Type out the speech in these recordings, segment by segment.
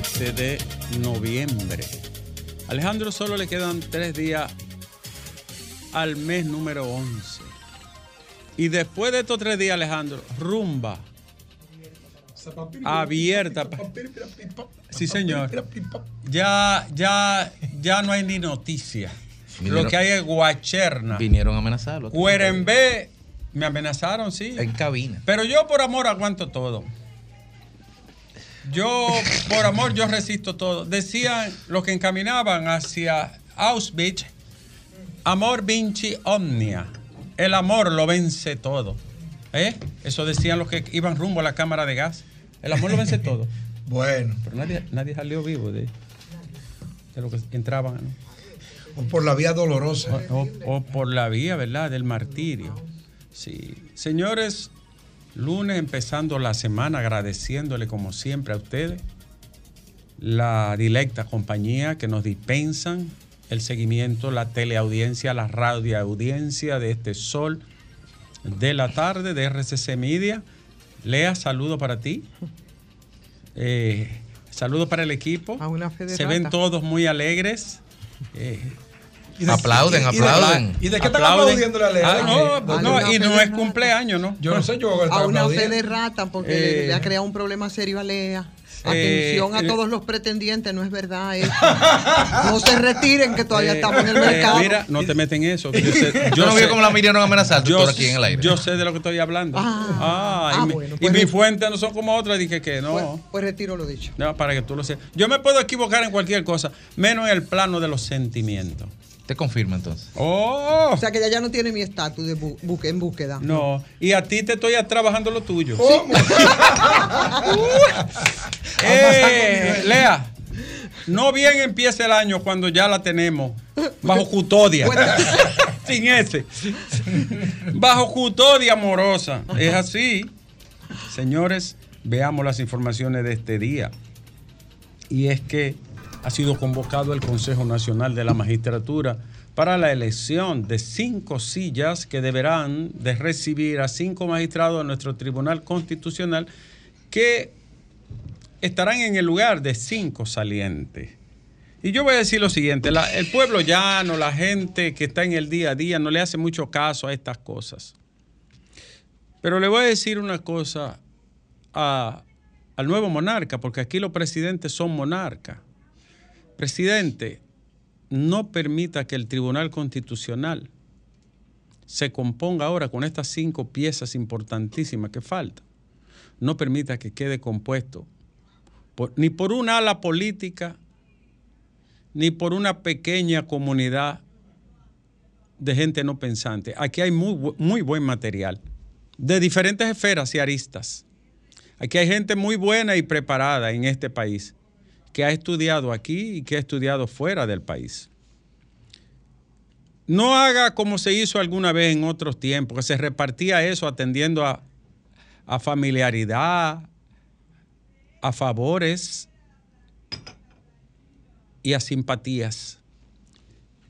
27 de noviembre. Alejandro solo le quedan tres días al mes número 11. Y después de estos tres días, Alejandro, rumba. Abierta. Sí, señor. Ya, ya, ya no hay ni noticia. Lo que hay es guacherna. Vinieron a amenazarlo. Cuerembé me amenazaron, sí. En cabina. Pero yo por amor aguanto todo. Yo, por amor, yo resisto todo. Decían los que encaminaban hacia Auschwitz, amor vinci omnia. El amor lo vence todo. ¿Eh? Eso decían los que iban rumbo a la cámara de gas. El amor lo vence todo. Bueno. Pero nadie, nadie salió vivo de, de lo que entraban. ¿no? O por la vía dolorosa. O, o- o por la vía, ¿verdad? Del martirio. Sí. Señores, lunes empezando la semana agradeciéndole como siempre a ustedes la directa compañía que nos dispensan el seguimiento, la teleaudiencia, la radioaudiencia de este sol de la tarde de RCC Media. Lea, saludo para ti. Eh, saludo para el equipo. fe de Se ven todos muy alegres. Eh, ¿Y de- Aplauden, y- y de- aplauden. ¿Y de qué están aplaudiendo la ley? Ah, no, Ah, no, una y no es cumpleaños, ¿no? Yo no sé, yo A una fe aplaudir. de rata porque Eh, le, le ha creado un problema serio a Lea. eh, Atención a eh, todos los pretendientes, no es verdad eso. No se retiren que todavía Eh, estamos en el eh, mercado. mira, no te meten en eso. Yo, sé- Yo no vi sé- cómo la a amenazar yo, aquí en el aire. yo sé de lo que estoy hablando. Ah. Ah, Ah, y, bueno, y pues mis fuentes no son como otras. Dije que no. pues, pues retiro lo dicho. No, para que tú lo sepas. Yo me puedo equivocar en cualquier cosa, menos en el plano de los sentimientos. Te confirma entonces. Oh, O sea que ella ya no tiene mi estatus de bu- buque- en búsqueda. no. Y a ti te estoy trabajando lo tuyo. Eh, Lea, no bien empieza el año cuando ya la tenemos bajo custodia. Sin ese. Bajo custodia amorosa. Es así. Señores, veamos las informaciones de este día. Y es que ha sido convocado el Consejo Nacional de la Magistratura para la elección de cinco sillas que deberán de recibir a cinco magistrados de nuestro Tribunal Constitucional que estarán en el lugar de cinco salientes. Y yo voy a decir lo siguiente, el pueblo llano, la gente que está en el día a día, no le hace mucho caso a estas cosas. Pero le voy a decir una cosa al nuevo monarca, porque aquí los presidentes son monarcas. Presidente, no permita que el Tribunal Constitucional se componga ahora con estas cinco piezas importantísimas que faltan. No permita que quede compuesto ni por una ala política, ni por una pequeña comunidad de gente no pensante. Aquí hay muy, muy buen material, de diferentes esferas y aristas. Aquí hay gente muy buena y preparada en este país, que ha estudiado aquí y que ha estudiado fuera del país. No haga como se hizo alguna vez en otros tiempos, que se repartía eso atendiendo a, a familiaridad, a favores y a simpatías.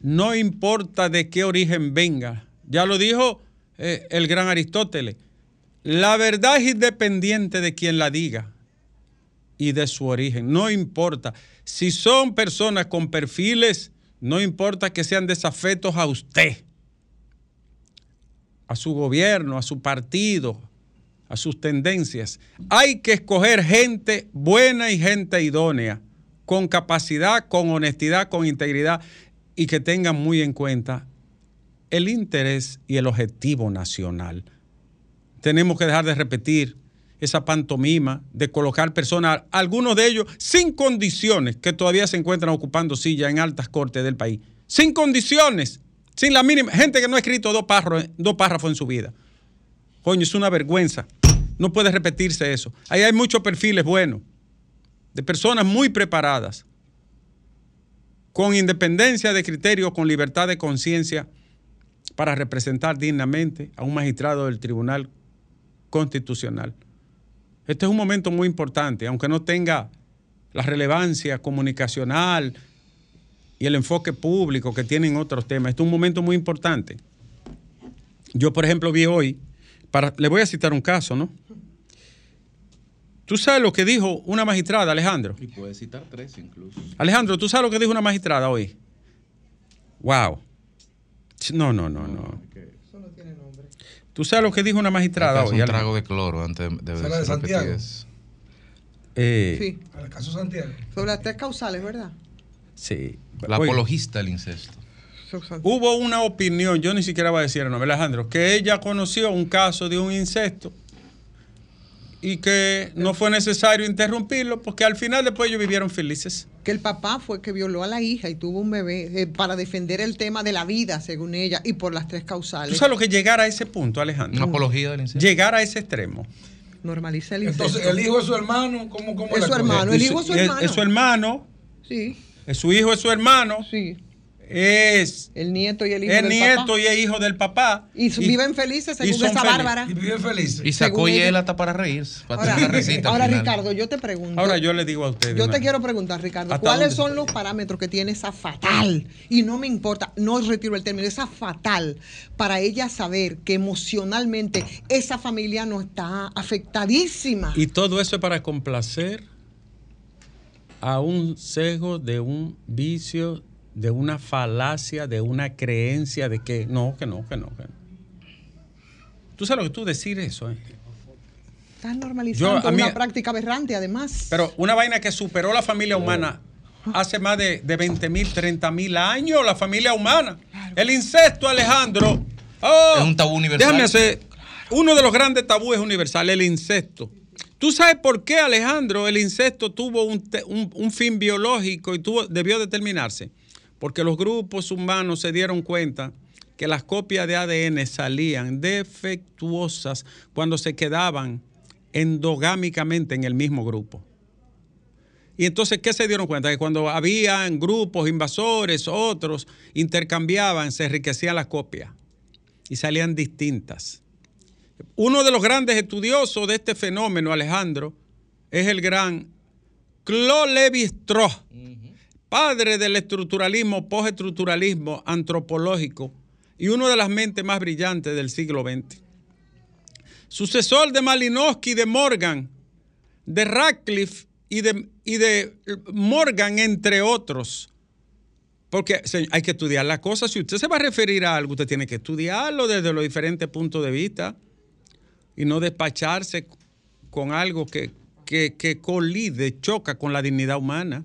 No importa de qué origen venga. Ya lo dijo eh, el gran Aristóteles. La verdad es independiente de quien la diga y de su origen. No importa. Si son personas con perfiles, no importa que sean desafetos a usted, a su gobierno, a su partido, a sus tendencias. Hay que escoger gente buena y gente idónea, con capacidad, con honestidad, con integridad y que tengan muy en cuenta el interés y el objetivo nacional. Tenemos que dejar de repetir esa pantomima de colocar personas, algunos de ellos sin condiciones, que todavía se encuentran ocupando sillas en altas cortes del país. Sin condiciones, sin la mínima. Gente que no ha escrito dos párrafos, dos párrafos en su vida. Coño, es una vergüenza. No puede repetirse eso. Ahí hay muchos perfiles buenos, de personas muy preparadas, con independencia de criterio, con libertad de conciencia, para representar dignamente a un magistrado del Tribunal Constitucional. Este es un momento muy importante, aunque no tenga la relevancia comunicacional y el enfoque público que tienen otros temas. Este es un momento muy importante. Yo, por ejemplo, vi hoy, para, le voy a citar un caso, ¿no? Tú sabes lo que dijo una magistrada, Alejandro. Y puedes citar tres incluso. Alejandro, ¿tú sabes lo que dijo una magistrada hoy? Wow. No, no, no, no. ¿Tú sabes lo que dijo una magistrada hoy? un trago de cloro antes de, ¿Será de Santiago? Eh, Sí, Al caso Santiago. sobre las tres causales, ¿verdad? sí. La Oye, apologista del incesto. Hubo una opinión, yo ni siquiera voy a decir el nombre, Alejandro, que ella conoció un caso de un incesto y que no fue necesario interrumpirlo porque al final después ellos vivieron felices. Que el papá fue que violó a la hija y tuvo un bebé eh, para defender el tema de la vida, según ella, y por las tres ¿Tú causales. sabes lo que llegar a ese punto, Una Alejandro? apología del incesto. Llegar a ese extremo. Normaliza el incesto. Entonces, el hijo es su hermano. ¿Cómo, cómo Es su cosa? hermano. el hijo es su hermano. Es su hermano, Sí, es su hijo es su hermano, sí. Es El nieto y el hijo el del nieto papá. y es hijo del papá. Y, su- viven felices y según son esa felices. bárbara. Y vive feliz. Y sacó y él hasta para reírse. Para Ahora, tener al ahora. Ricardo, yo te pregunto. Ahora yo le digo a ustedes. Yo te quiero preguntar, Ricardo, ¿Hasta ¿cuáles son los parámetros que tiene esa fatal? Y no me importa, no retiro el término, esa fatal, para ella saber que emocionalmente esa familia no está afectadísima. Y todo eso es para complacer a un sesgo de un vicio, de una falacia, de una creencia de que no, que no, que no. Que no. Tú sabes lo que tú decir eso, ¿eh? Estás normalizando Yo, a mí- una práctica aberrante, además. Pero una vaina que superó la familia humana hace más de, de 20 mil, 30 mil años, la familia humana. El incesto, Alejandro. Oh, Es un tabú universal. Déjame hacer uno de los grandes tabúes universales, el incesto. ¿Tú sabes por qué, Alejandro, el incesto tuvo un, te- un- un fin biológico y tuvo, debió determinarse? Porque los grupos humanos se dieron cuenta que las copias de ADN salían defectuosas cuando se quedaban endogámicamente en el mismo grupo. Y entonces, ¿qué se dieron cuenta? Que cuando habían grupos invasores, otros intercambiaban, se enriquecían las copias y salían distintas. Uno de los grandes estudiosos de este fenómeno, Alejandro, es el gran Claude Lévi-Strauss, padre del estructuralismo, postestructuralismo antropológico y una de las mentes más brillantes del siglo XX. Sucesor de Malinowski, de Morgan, de Radcliffe y de, y de Morgan, entre otros. Porque hay que estudiar las cosas. Si usted se va a referir a algo, usted tiene que estudiarlo desde los diferentes puntos de vista y no despacharse con algo que, que, que colide, choca con la dignidad humana.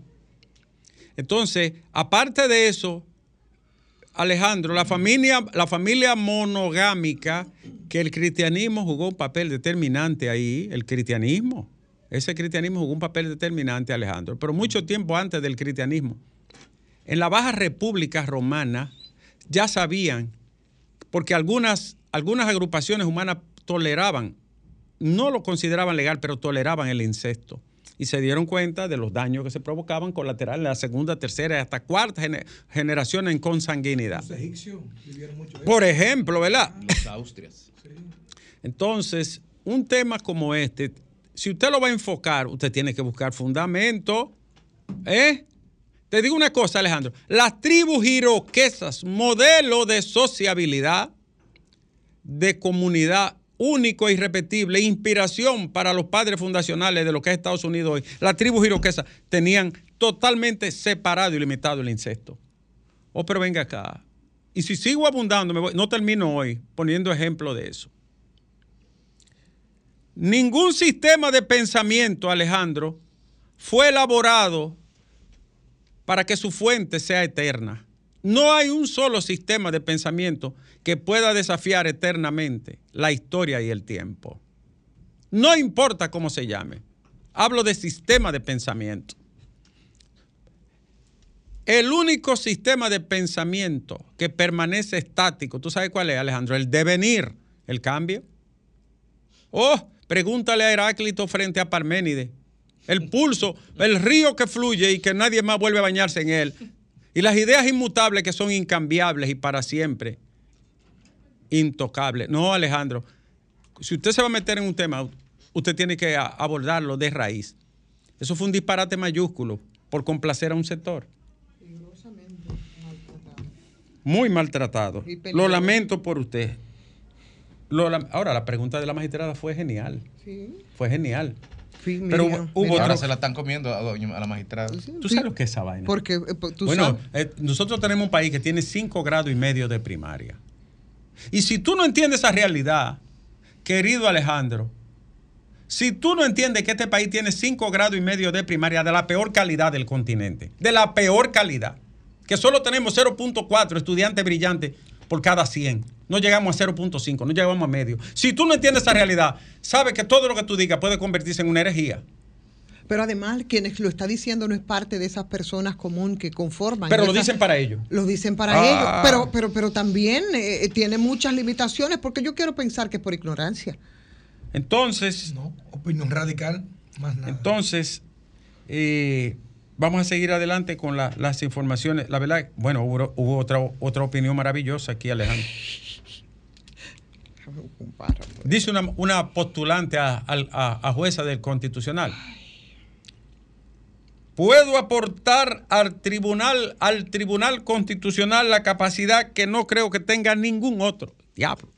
Entonces, aparte de eso, Alejandro, la familia, la familia monogámica, que el cristianismo jugó un papel determinante ahí, el cristianismo, ese cristianismo jugó un papel determinante, Alejandro, pero mucho tiempo antes del cristianismo. En la Baja República Romana ya sabían, porque algunas, algunas agrupaciones humanas toleraban, no lo consideraban legal, pero toleraban el incesto. Y se dieron cuenta de los daños que se provocaban colaterales en la segunda, tercera y hasta cuarta gener- generación en consanguinidad. Los egipcios vivieron mucho eso. Por ejemplo, ¿verdad? Los Austrias. Entonces, un tema como este, si usted lo va a enfocar, usted tiene que buscar fundamento. ¿eh? Te digo una cosa, Alejandro. Las tribus iroquesas, modelo de sociabilidad, de comunidad único e irrepetible, inspiración para los padres fundacionales de lo que es Estados Unidos hoy. Las tribus iroquesas tenían totalmente separado y limitado el incesto. Oh, pero venga acá. Y si sigo abundando, no termino hoy poniendo ejemplo de eso. Ningún sistema de pensamiento, Alejandro, fue elaborado para que su fuente sea eterna. No hay un solo sistema de pensamiento que pueda desafiar eternamente la historia y el tiempo. No importa cómo se llame. Hablo de sistema de pensamiento. El único sistema de pensamiento que permanece estático, ¿tú sabes cuál es, Alejandro? El devenir, el cambio. Oh, pregúntale a Heráclito frente a Parménides. El pulso, el río que fluye y que nadie más vuelve a bañarse en él. Y las ideas inmutables que son incambiables y para siempre intocables. No, Alejandro, si usted se va a meter en un tema, usted tiene que abordarlo de raíz. Eso fue un disparate mayúsculo por complacer a un sector. Muy maltratado. Lo lamento por usted. ahora, la pregunta de la magistrada fue genial. Sí. Fue genial. Pero hubo Ahora se la están comiendo a, la magistrada. ¿Tú sabes lo que es esa vaina? Porque, eh, bueno, eh, nosotros tenemos un país que tiene 5 grados y medio de primaria. Y si tú no entiendes esa realidad, querido Alejandro, si tú no entiendes que este país tiene 5 grados y medio de primaria de la peor calidad del continente, de la peor calidad, que solo tenemos 0.4 estudiantes brillantes por cada 100. No llegamos a 0.5, no llegamos a medio. Si tú no entiendes esa realidad, sabes que todo lo que tú digas puede convertirse en una herejía. Pero además, quienes lo está diciendo no es parte de esas personas comunes que conforman. Pero lo dicen para ellos. Lo dicen para ellos. Ah. Pero, pero, pero también eh, tiene muchas limitaciones porque yo quiero pensar que es por ignorancia. Entonces. No, opinión radical, más nada. Entonces, eh, Vamos a seguir adelante con las informaciones. La verdad, bueno, hubo, otra, otra opinión maravillosa aquí, Alejandro. Dice una, postulante a, jueza del Constitucional. Puedo aportar al tribunal, al tribunal constitucional la capacidad que no creo que tenga ningún otro. Diablo.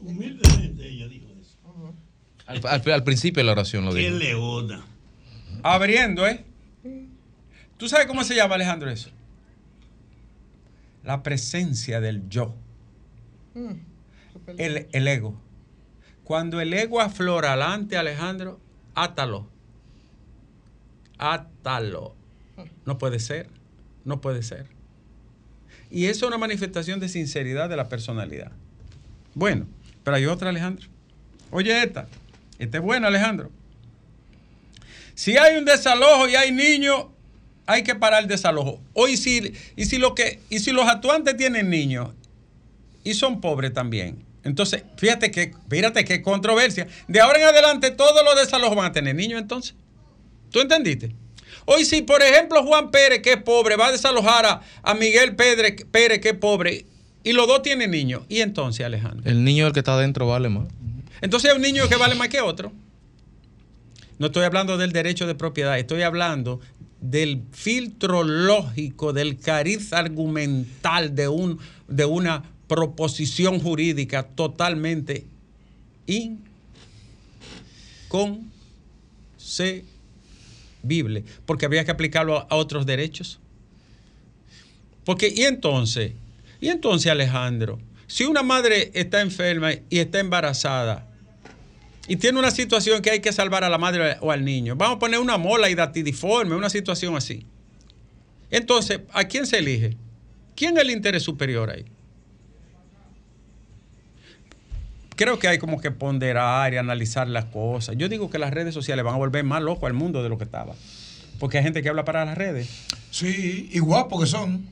Humildemente ella dijo eso. Al, principio de la oración lo dijo. ¿Qué leona? Abriendo, ¿eh? ¿Tú sabes cómo se llama, Alejandro, eso? La presencia del yo. Mm, el, ego. Cuando el ego aflora alante, Alejandro, átalo. Átalo. No puede ser. No puede ser. Y eso es una manifestación de sinceridad de la personalidad. Bueno, pero hay otra, Alejandro. Oye, esta. Esta es buena, Alejandro. Si hay un desalojo y hay niños, hay que parar el desalojo. Hoy sí, y si lo que, y si los actuantes tienen niños y son pobres también. Entonces, fíjate que, fíjate qué controversia. De ahora en adelante todos los desalojos van a tener niños entonces. ¿Tú entendiste? Hoy si, por ejemplo, Juan Pérez, que es pobre, va a desalojar a, Miguel Pérez, Pérez, que es pobre, y los dos tienen niños. ¿Y entonces, Alejandro? El niño el que está adentro vale más. Entonces hay un niño que vale más que otro. No estoy hablando del derecho de propiedad, estoy hablando del filtro lógico, del cariz argumental de, un, de una proposición jurídica totalmente inconcebible, porque había que aplicarlo a, otros derechos. Porque, y entonces, y entonces Alejandro, si una madre está enferma y está embarazada, y tiene una situación que hay que salvar a la madre o al niño. Vamos a poner una mola y datidiforme, una situación así. Entonces, ¿a quién se elige? ¿Quién es el interés superior ahí? Creo que hay como que ponderar y analizar las cosas. Yo digo que las redes sociales van a volver más loco al mundo de lo que estaba. Porque hay gente que habla para las redes. Sí, y guapo que son.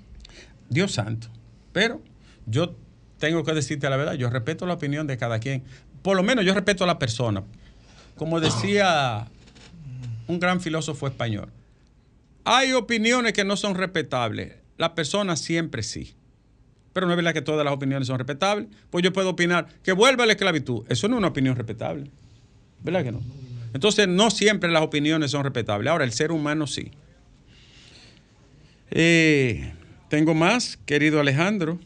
Dios santo. Pero yo tengo que decirte la verdad, yo respeto la opinión de cada quien por lo menos yo respeto a la persona. Como decía un gran filósofo español, hay opiniones que no son respetables, la persona siempre sí. Pero no es verdad que todas las opiniones son respetables. Pues yo puedo opinar que vuelva la esclavitud. Eso no es una opinión respetable. ¿Verdad que no? Entonces, no siempre las opiniones son respetables. Ahora, el ser humano sí. Eh, tengo más, querido Alejandro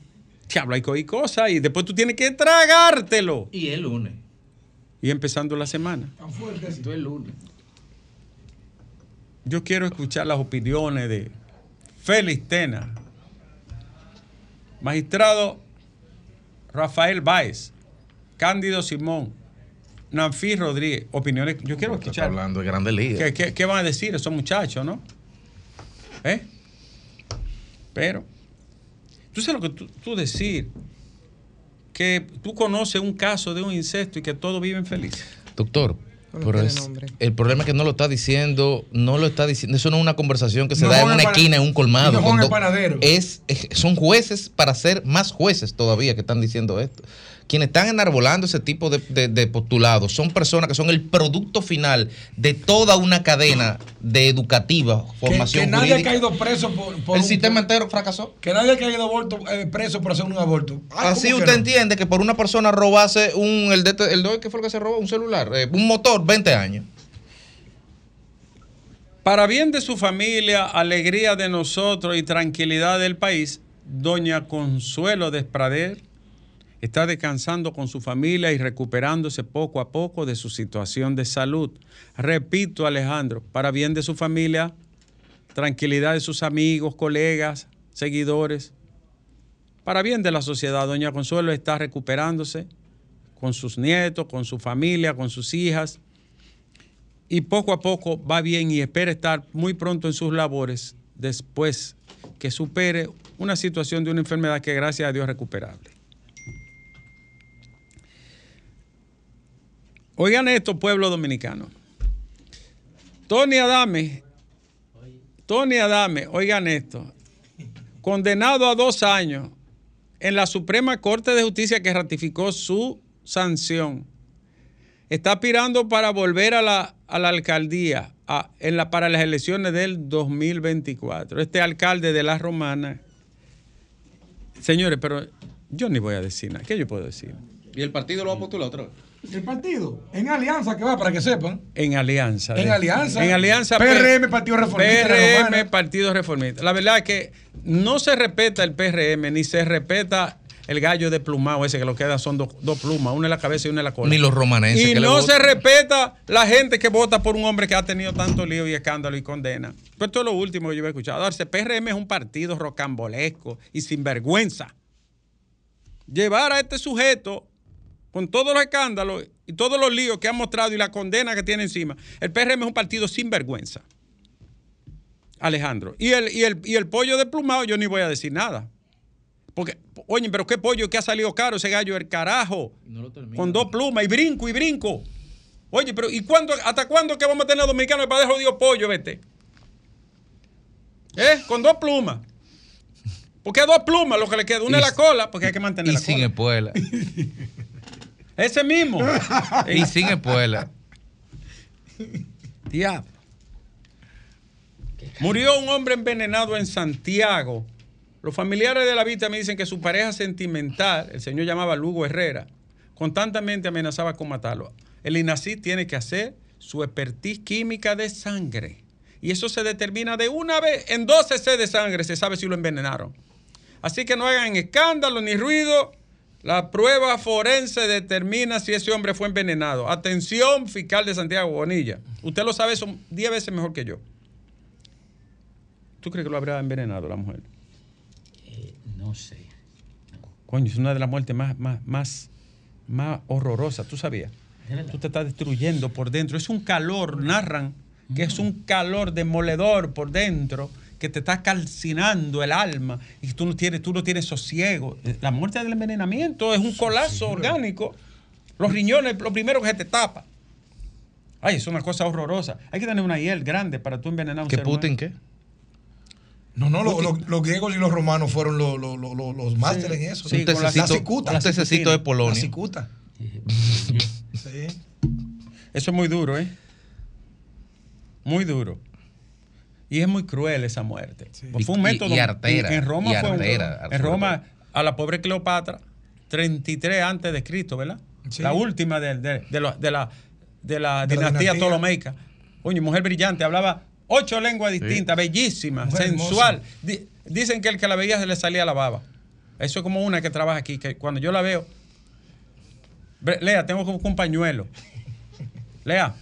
habla y cosas y después tú tienes que tragártelo. Y el lunes. Y empezando la semana. Tan fuerte. el lunes. Yo quiero escuchar las opiniones de Félix Tena, magistrado Rafael Báez, Cándido Simón, Nanfi Rodríguez. Opiniones, yo quiero escuchar. hablando de grandes ligas. ¿Qué, qué van a decir esos muchachos, no? ¿Eh? Pero Tú sabes lo que tú, tú decir, que tú conoces un caso de un incesto y que todos viven felices. Doctor, No pero tiene es- nombre. el problema es que no lo está diciendo, no lo está diciendo, eso no es una conversación que se No da en una esquina, en un colmado. no Juan con el do- panadero. es, es- son jueces para ser más jueces todavía que están diciendo esto. Quienes están enarbolando ese tipo de, de- de postulados son personas que son el producto final de toda una cadena de educativa, formación que nadie ha jurídica. caído preso por, por el un- sistema entero fracasó. Que nadie ha caído aborto- eh, preso por hacer un aborto. Ay, Así ¿cómo que usted no? entiende que por una persona robase un, el de, el de- ¿qué fue lo que se robó? Un celular, eh, un motor, 20 años. Para bien de su familia, alegría de nosotros y tranquilidad del país, doña Consuelo Desprader está descansando con su familia y recuperándose poco a poco de su situación de salud. Repito, Alejandro, para bien de su familia, tranquilidad de sus amigos, colegas, seguidores, para bien de la sociedad, doña Consuelo está recuperándose con sus nietos, con su familia, con sus hijas y poco a poco va bien y espera estar muy pronto en sus labores después que supere una situación de una enfermedad que gracias a Dios es recuperable. Oigan esto, pueblo dominicano. Tony Adame, Tony Adame, oigan esto, condenado a dos años en la Suprema Corte de Justicia que ratificó su sanción está aspirando para volver a la, a la alcaldía a- en la, para las elecciones del 2024. Este alcalde de La Romana. Señores, pero yo ni voy a decir nada. ¿Qué yo puedo decir? ¿Y el partido lo va a postular otra vez? El partido, en alianza que va, para que sepan. En alianza. En de- alianza. En alianza. PRM, Partido Reformista PRM. Partido Reformista. La verdad es que no se respeta el PRM, ni se respeta el gallo de plumado ese que lo queda son dos, dos plumas, una en la cabeza y una en la cola. Ni los romanenses Y que no se respeta la gente que vota por un hombre que ha tenido tanto lío y escándalo y condena. Pues esto es lo último que yo he escuchado. Ahora, ese PRM es un partido rocambolesco y sinvergüenza. Llevar a este sujeto con todos los escándalos y todos los líos que ha mostrado y la condena que tiene encima, el PRM es un partido sinvergüenza. Alejandro. Y el, y el, y el pollo de plumado, yo ni voy a decir nada. Porque, oye, pero qué pollo que ha salido caro ese gallo, el carajo. con dos plumas y brinco y brinco. Oye, pero ¿y cuándo, hasta cuándo que vamos a tener dominicanos para dejar jodido pollo, vete? ¿Eh? Con dos plumas. Porque dos plumas lo que le queda. Una Y- es la cola, porque hay que mantener Y la sin cola. espuela. Ese mismo. y sin espuela. Diablo. Murió un hombre envenenado en Santiago. Los familiares de la víctima me dicen que su pareja sentimental, el señor llamaba Lugo Herrera, constantemente amenazaba con matarlo. El INACI tiene que hacer su expertise química de sangre. Y eso se determina de una vez, en 12 C de sangre se sabe si lo envenenaron. Así que no hagan escándalo ni ruido. La prueba forense determina si ese hombre fue envenenado. Atención, fiscal de Santiago Bonilla. Usted lo sabe son 10 veces mejor que yo. ¿Tú crees que lo habrá envenenado la mujer? Eh, no sé. Coño, es una de las muertes más, más, más, más horrorosas. ¿Tú sabías? Tú te estás destruyendo por dentro. Es un calor, narran que es un calor demoledor por dentro que te está calcinando el alma y tú no tienes, tú no tienes sosiego. La muerte del envenenamiento es un colapso orgánico. Los riñones, lo primero que se te tapa. Ay, es una cosa horrorosa. Hay que tener una hiel grande para tú envenenar a un ¿Qué ser humano. Putin qué? No, no, lo- lo- los griegos y los romanos fueron lo- lo- lo- lo- los másteres en eso. Sí, un la- tececito, la cicuta. un tececito de La polonio. cicuta. Sí. Eso es muy duro, ¿eh? Muy duro. Y es muy cruel esa muerte. Pues fue un y- método. y artera, En, Roma y fue un- artera, En. Roma, a la pobre Cleopatra, 33 antes de Cristo, ¿verdad? Sí. La última de, de- de la, de la- de la De la dinastía dinastía. ptolomeica. Oye, mujer brillante, hablaba ocho lenguas distintas, bellísima, Mujer sensual. Di- dicen que el que la veía se le salía la baba. Eso es como una que trabaja aquí, que cuando yo la veo. Lea, tengo como un pañuelo. Lea.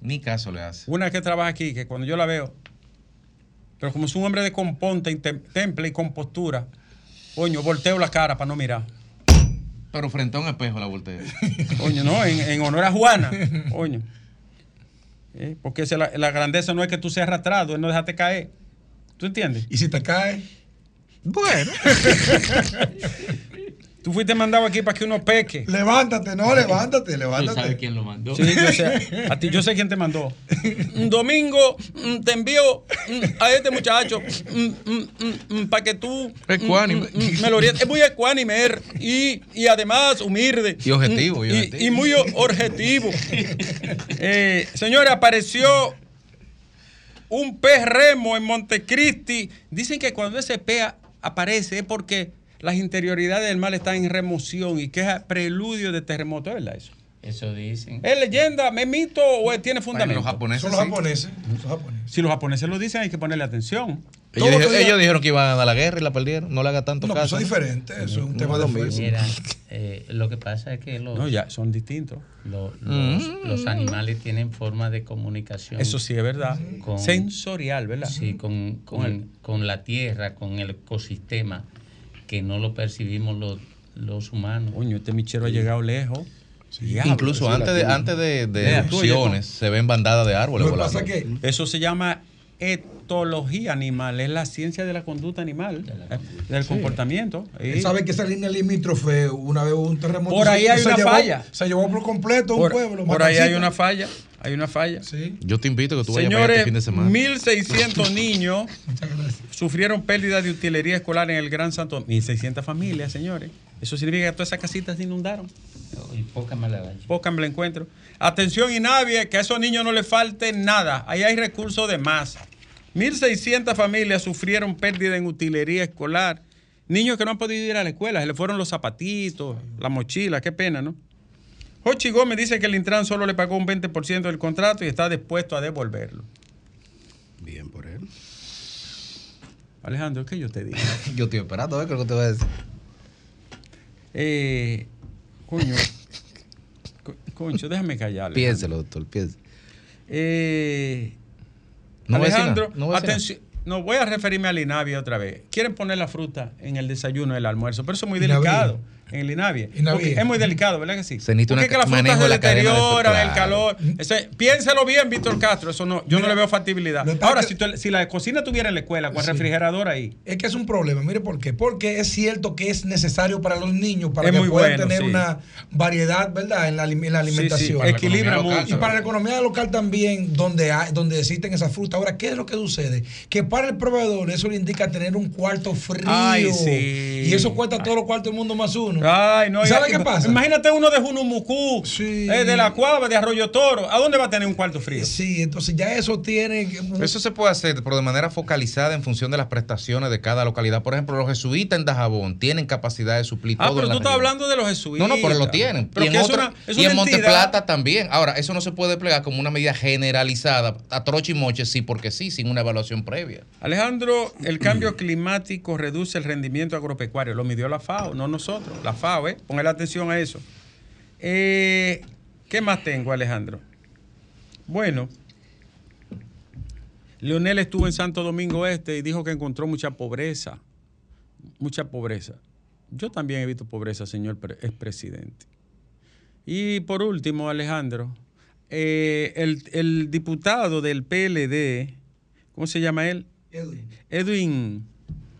Ni caso le hace. Una que trabaja aquí, que cuando yo la veo, pero como es un hombre de componte, temple y compostura, coño, volteo la cara para no mirar. Pero frente a un espejo la voltea. Coño, no, en, en honor a Juana, coño. Eh, Porque la, la grandeza no es que tú seas arrastrado, es no dejarte caer. ¿Tú entiendes? Y si te cae, Bueno. Tú fuiste mandado aquí para que uno peque. Levántate, no, levántate, ¿Tú levántate. sabes quién lo mandó? Sí, yo sé, a ti, yo sé quién te mandó. Un domingo mm, te envío mm, a este muchacho para que tú Ecuánime. mm, mm, me lo orientes. Es muy ecuánime y, y además humilde. Y objetivo, y Mm, objetivo. y muy objetivo. Eh, señores, apareció un pez remo en Montecristi. Dicen que cuando ese pez aparece es porque las interioridades del mar están en remoción y que es preludio de terremoto, ¿es verdad eso? Eso dicen. ¿Es leyenda, me mito o tiene Bueno, fundamento? los japoneses. Son los sí. japoneses. Los japoneses. Si los japoneses lo dicen, hay que ponerle atención. Ellos, dijeron, ellos que iban a dar la guerra y la perdieron. No le haga tanto No, pues caso. eso es diferente. Eso es un No tema de lo mismo. fuerza. Mira, eh, lo que pasa es que los, No, ya, son distintos. lo- los, los animales tienen forma de comunicación. Eso sí es verdad. Con- Sensorial, ¿verdad? Sí, con, con, con la tierra, con el ecosistema, que no lo percibimos los, los humanos. Coño, este michero ha llegado lejos. Incluso antes de, antes de, de erupciones se ven bandadas de árboles Lo que volando. pasa que Eso se llama etología animal, es la ciencia de la conducta animal, eh, del comportamiento. Sí. sabe que esa línea limítrofe, una vez hubo un terremoto. Por ahí se- hay se una llevó- falla. Se llevó por completo un pueblo. por ahí hay una falla, hay una falla. Sí. Yo te invito a que tú vayas allá Señores, este fin de semana. 1.600 niños sufrieron pérdida de utilería escolar en el Gran Santo. 1.600 familias, señores. Eso significa que todas esas casitas se inundaron. Y poca mala leche. Poca me la encuentro. Atención, Inavie, que a esos niños no les falte nada. Ahí hay recursos de más. 1.600 familias sufrieron pérdida en utilería escolar. Niños que no han podido ir a la escuela, se le fueron los zapatitos, la mochila, qué pena, ¿no? Jochi Gómez dice que el Intran solo le pagó un 20% del contrato y está dispuesto a devolverlo. Bien por él. Alejandro, ¿qué yo te digo? Yo estoy esperando a ver qué es lo que te voy a decir. Eh, coño. Co- Concho, déjame callar. Piénselo, doctor, piénselo. Eh, No Alejandro, no voy a decir atención. No voy a referirme al INAVIE otra vez. Quieren poner la fruta en el desayuno, el almuerzo, pero eso es muy delicado en el INAVIE. Porque es muy delicado, ¿verdad que sí? Se necesita Porque una es que la ca- fruta manejo se de la cadena de el calor. piénselo bien, Víctor Castro. Eso no, yo no le veo factibilidad. Ahora, si, que- tú- si la cocina tuviera en la escuela con Sí. refrigerador ahí, Es que es un problema. Mire por qué. Porque es cierto que es necesario para los niños para Es que muy puedan bueno, tener sí. una variedad, ¿verdad? En la, alim- en la sí, sí, alimentación. Equilibra mucho. Y para la economía local también, donde hay, donde existen esas frutas. Ahora, ¿qué es lo que sucede? Que para el proveedor eso le indica tener un cuarto frío. Ay, sí. Y eso cuesta todos los cuartos del mundo más uno. Ay, no. ¿Y y- ¿Sabe qué pasa? Imagínate uno de Junumucú, Sí. eh, de la Cuava, de Arroyo Toro. ¿A dónde va a tener un cuarto frío? Sí, entonces ya eso tiene. que- Eso se puede hacer, pero de manera focalizada en función de las prestaciones de cada localidad. Por ejemplo, los jesuitas en Dajabón tienen capacidad de suplir Ah, todo pero en tú estás región. hablando de los jesuitas. No, no, pero lo tienen. Pero y en, otra- una- es y una en Monteplata también. Ahora, eso no se puede desplegar como una medida generalizada a troche y moche, sí, porque sí, sin una evaluación previa. Alejandro, el cambio climático reduce el rendimiento agropecuario. Lo midió la FAO, no nosotros. La FAO, ¿eh? Atención a eso. Eh, ¿Qué más tengo, Alejandro? Bueno, Leonel estuvo en Santo Domingo Este y dijo que encontró mucha pobreza. Mucha pobreza. Yo también he visto pobreza, señor pre- expresidente. Y por último, Alejandro, eh, el, el diputado del PLD, ¿cómo se llama él? Edwin, Edwin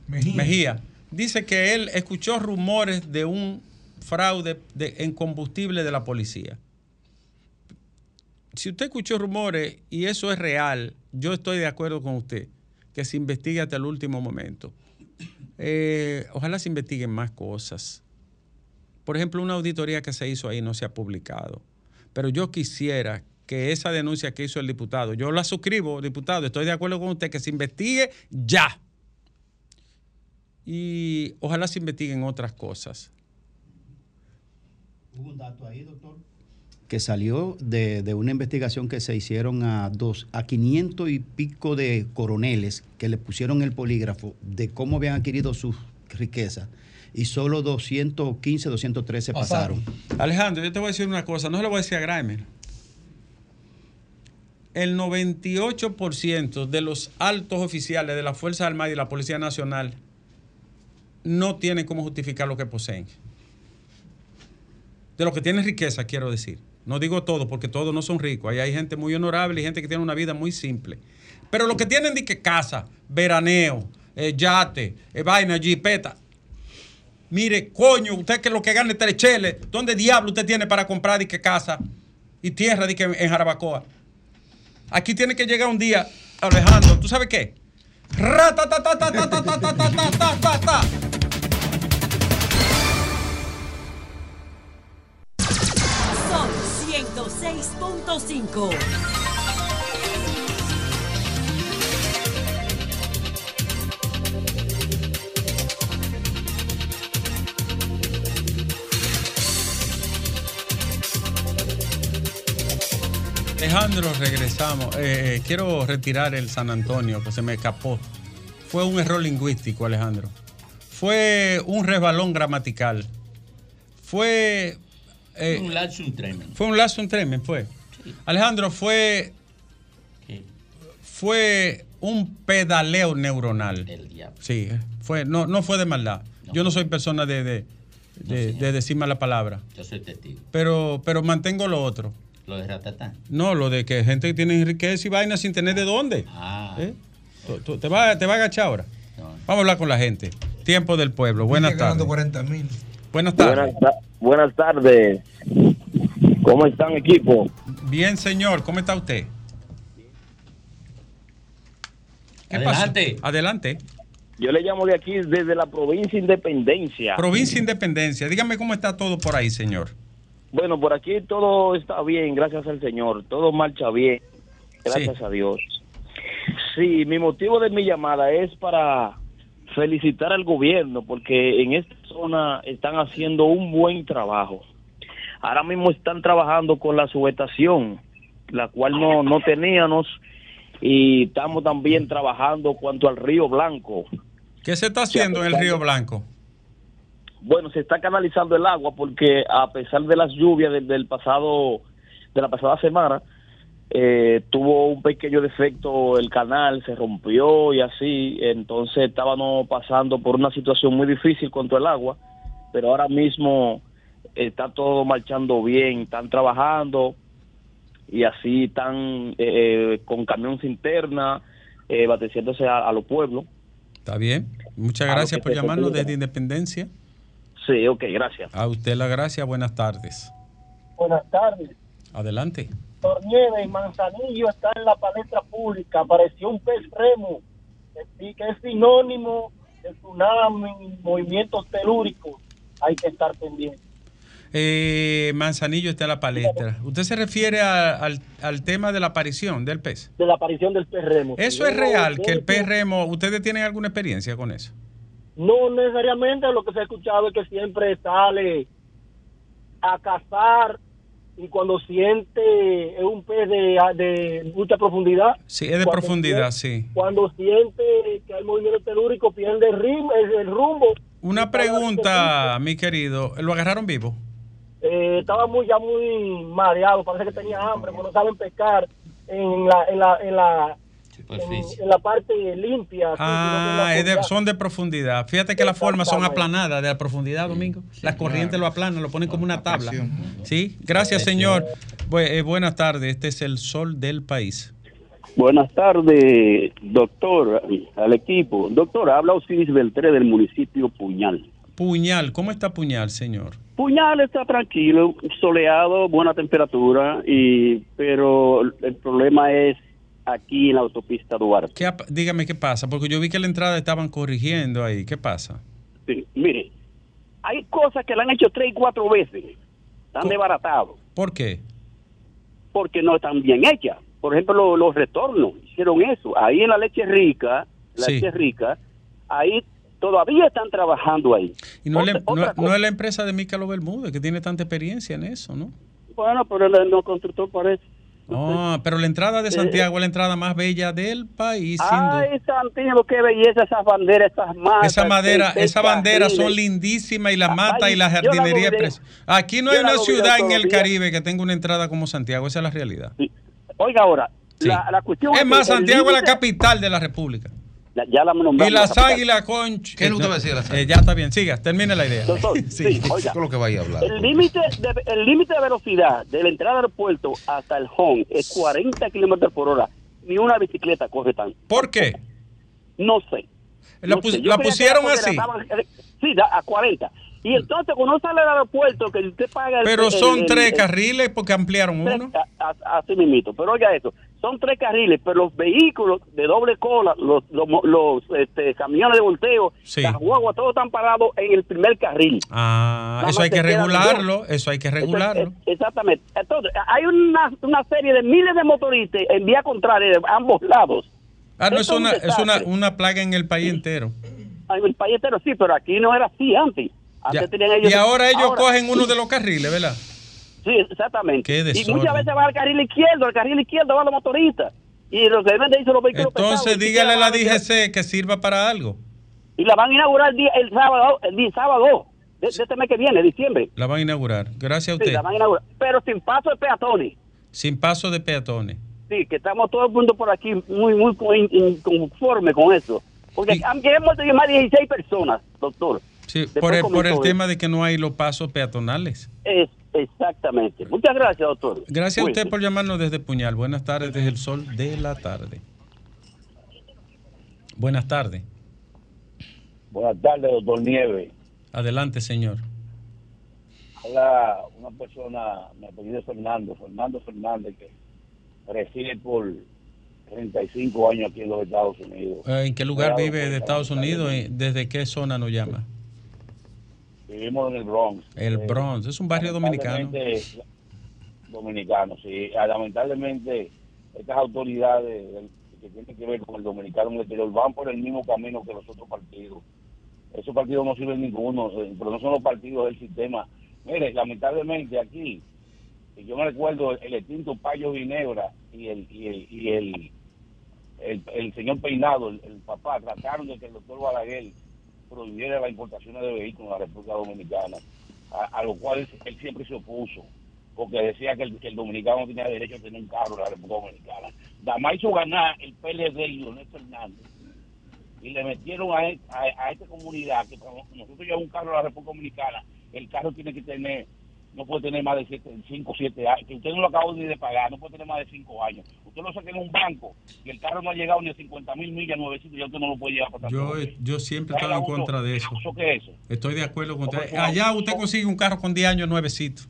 Mejía. Mejía, dice que él escuchó rumores de un fraude de- en combustible de la policía. Si usted escuchó rumores y eso es real, yo estoy de acuerdo con usted, que se investigue hasta el último momento. Eh, ojalá se investiguen más cosas. Por ejemplo, una auditoría que se hizo ahí no se ha publicado. Pero yo quisiera que esa denuncia que hizo el diputado, yo la suscribo, diputado, estoy de acuerdo con usted, que se investigue ya. Y ojalá se investiguen otras cosas. Hubo un dato ahí, doctor. Que salió de, de una investigación que se hicieron a dos, a 500 y pico de coroneles que le pusieron el polígrafo de cómo habían adquirido sus riquezas y solo 215, 213 Pasaron. pasaron. Alejandro, yo te voy a decir una cosa, no se lo voy a decir a Grimer. El 98% de los altos oficiales de la Fuerza Armada y de la Policía Nacional no tienen cómo justificar lo que poseen. De los que tienen riqueza, quiero decir. No digo todo, porque todos no son ricos. Ahí hay gente muy honorable y gente que tiene una vida muy simple. Pero los que tienen de que casa, veraneo, eh, yate, eh, vaina, jipeta. Mire, coño, usted que lo que gane tres cheles, ¿dónde diablo usted tiene para comprar y qué casa y tierra di que en Jarabacoa? Aquí tiene que llegar un día, Alejandro, ¿tú sabes qué? Son 106.5. Alejandro, regresamos. Eh, eh, quiero retirar el San Antonio, que se me escapó. Fue un error lingüístico, Alejandro. Fue un resbalón gramatical. Fue. eh, un lapsus un tremendo. fue un lazo, un tremen, fue. Alejandro, fue. ¿Qué? Fue un pedaleo neuronal. El diablo. Sí, fue, no, no fue de maldad. Yo no soy persona de, de, de- señor. de decir mala palabra. Yo soy testigo. Pero, pero mantengo lo otro. Lo de Ratatán. No, lo de que gente que tiene riqueza y vaina sin tener de dónde. Ah. ¿Eh? Tú- tú- ¿Te va, te va a agachar ahora? No. Vamos a hablar con la gente. Tiempo del pueblo. Buenas tardes. 40 mil. Buenas tardes. Buenas, ta- buenas tardes. ¿Cómo están, equipo? Bien, señor. ¿Cómo está usted? ¿Qué pasó? Adelante. Adelante. Yo le llamo de aquí desde la provincia Independencia. Provincia Independencia. Dígame cómo está todo por ahí, señor. Bueno, por aquí todo está bien, gracias al Señor. Todo marcha bien, gracias Sí. a Dios. Sí, mi motivo de mi llamada es para felicitar al gobierno porque en esta zona están haciendo un buen trabajo. Ahora mismo están trabajando con la subestación, la cual no, no teníamos, y estamos también trabajando cuanto al Río Blanco. ¿Qué se está haciendo en el Río Blanco? Bueno, se está canalizando el agua porque a pesar de las lluvias del, del pasado, de la pasada semana, eh, tuvo un pequeño defecto el canal, se rompió y así, entonces estábamos pasando por una situación muy difícil contra el agua, pero ahora mismo está todo marchando bien, están trabajando y así están eh, eh, con camión interna, eh, abasteciéndose a, a los pueblos. ¿Está bien? Muchas gracias por llamarnos desde Independencia. Sí, ok, gracias. A usted la gracia. Buenas tardes. Buenas tardes. Adelante. Tornieve y Manzanillo está en la palestra pública. Apareció un pez remo que es sinónimo de tsunami, movimientos telúricos. Hay que estar pendiente. Eh, Manzanillo está en la palestra. ¿Usted se refiere a- al, al tema de la aparición del pez? De la aparición del pez remo. ¿Eso es real? ¿Que el pez remo, ustedes tienen alguna experiencia con eso? No necesariamente lo que se ha escuchado es que siempre sale a cazar y cuando siente es un pez de, de mucha profundidad. Sí, es de Cuando profundidad, siente- sí. Cuando siente que hay movimiento telúrico, pierde el, rim- el, el rumbo. Una pregunta, mi querido. ¿Lo agarraron vivo? Eh, estaba muy ya muy mareado, parece que tenía hambre, no saben pescar en la, en la, en la, en, en la parte limpia. Ah, es de- son de profundidad. Fíjate que las formas son aplanadas de la profundidad, Domingo. Las corrientes lo aplanan, lo ponen como una tabla. Sí, gracias, señor. Bu- eh, buenas tardes. Este es el sol del país. Buenas tardes, doctor, al equipo. Doctor, habla Osiris Beltré del municipio Puñal. Puñal, ¿cómo está Puñal, señor? Puñal está tranquilo, soleado, buena temperatura, y pero el problema es aquí en la autopista Duarte. ¿Qué ap- dígame qué pasa, porque yo vi que la entrada estaban corrigiendo ahí. ¿Qué pasa? Sí, mire, hay cosas que la han hecho tres y cuatro veces, están desbaratados, ¿Por qué? porque no están bien hechas. Por ejemplo, lo- los retornos hicieron eso. Ahí en la leche rica, la Sí. leche rica, ahí todavía están trabajando ahí. Y no, es la- Otra- no- es la empresa de Mícalo Bermúdez que tiene tanta experiencia en eso, ¿no? Bueno, pero el no constructor parece. Ah, pero la entrada de Santiago es la entrada más bella del país, sin. Ay, Santiago, qué belleza esas banderas, esas matas. Esa madera, seis- seis esa bandera son lindísimas y la mata Ay, y la la jardinería pres- Aquí no hay la una ciudad en el. Caribe que tenga una entrada como Santiago, esa es la realidad. Oiga, ahora, Sí. la, la cuestión Es más, Santiago es la capital de la República. Ya la nombramos. Y las águilas, conch. ¿Qué es lo que va a decir Eh, ya está bien, siga, termine la idea. Doctor, sí, oiga. Eso es lo que vaya a hablar. El límite de, el límite de velocidad de la entrada del puerto hasta el home es 40 kilómetros por hora. Ni una bicicleta corre tan. ¿Por qué? No sé. La, No pus- sé, yo la creía que pusieron así. estaban- eh, sí, da- a 40. Y entonces cuando uno sale al aeropuerto, que usted paga el... Pero son el- tres el- carriles porque ampliaron tres- uno. así mismito. Pero oiga esto, son tres carriles, pero los vehículos de doble cola, los, los, los, este, camiones de volteo, Sí. las guaguas, todos están parados en el primer carril. Ah, eso hay que regularlo, eso hay que regularlo. exactamente. Entonces, hay una, una serie de miles de motoristas en vía contraria de ambos lados. Ah, no, es una, es una, una plaga en el país entero. En el país entero sí, pero aquí no era así antes. Antes Ya. tenían ellos- Y ahora ellos cogen uno de los carriles, ¿verdad? Sí, exactamente. Qué y muchas veces va al carril izquierdo, al carril izquierdo van los motoristas. Y lo que deben de irse los vehículos Entonces pesados, dígale a la DGC que sirva para algo. Y la van a inaugurar el, día, el sábado, el día sábado de, de este mes que viene, diciembre. La van a inaugurar. Gracias a Sí, usted. la van a inaugurar. Pero sin paso de peatones. Sin paso de peatones. Sí, que estamos todo el mundo por aquí muy, muy co- in- inconforme con eso. Porque han han muerto ya más de 16 personas, doctor. Sí, Después por el, por el tema de que no hay los pasos peatonales. Es, exactamente. Muchas gracias, doctor. Gracias a usted por llamarnos desde Puñal. Buenas tardes desde el sol de la tarde. Buenas tardes. Buenas tardes, doctor Nieves. Adelante, señor. Habla una persona, mi apellido Fernando, Fernando Fernández, que reside por 35 años aquí en los Estados Unidos. Eh, ¿En qué lugar vive de Estados Unidos? y ¿Desde qué zona nos llama? Vivimos en el Bronx. El Eh, Bronx. Es un barrio dominicano. Dominicano, sí. Ah, Lamentablemente, estas autoridades del- que tienen que ver con el dominicano en el exterior van por el mismo camino que los otros partidos. Esos partidos no sirven ninguno, eh, pero no son los partidos del sistema. Mire, lamentablemente aquí, yo me recuerdo el extinto Payo Ginebra y el y el, y el, el, el señor Peinado, el, el papá, trataron de que el doctor Balaguer prohibiera las importaciones de vehículos a la República Dominicana, a, lo cual él, siempre se opuso, porque decía que el, dominicano no tenía derecho a tener un carro en la República Dominicana. Damás hizo ganar el PLD y Leonel Fernández, y le metieron a, e- a, a esta comunidad que cuando nosotros llevamos un carro a la República Dominicana, el carro tiene que tener, no puede tener más de 5 o 7 años, que usted no lo acaba ni de pagar, no puede tener más de 5 años. Usted lo saca en un banco y el carro no ha llegado ni a 50 mil millas nuevecitos, ya usted no lo puede llevar para Yo, yo siempre he estado en contra de eso. ¿Eso qué es eso? Estoy de acuerdo con usted. Allá usted consigue un carro con 10 años nuevecito.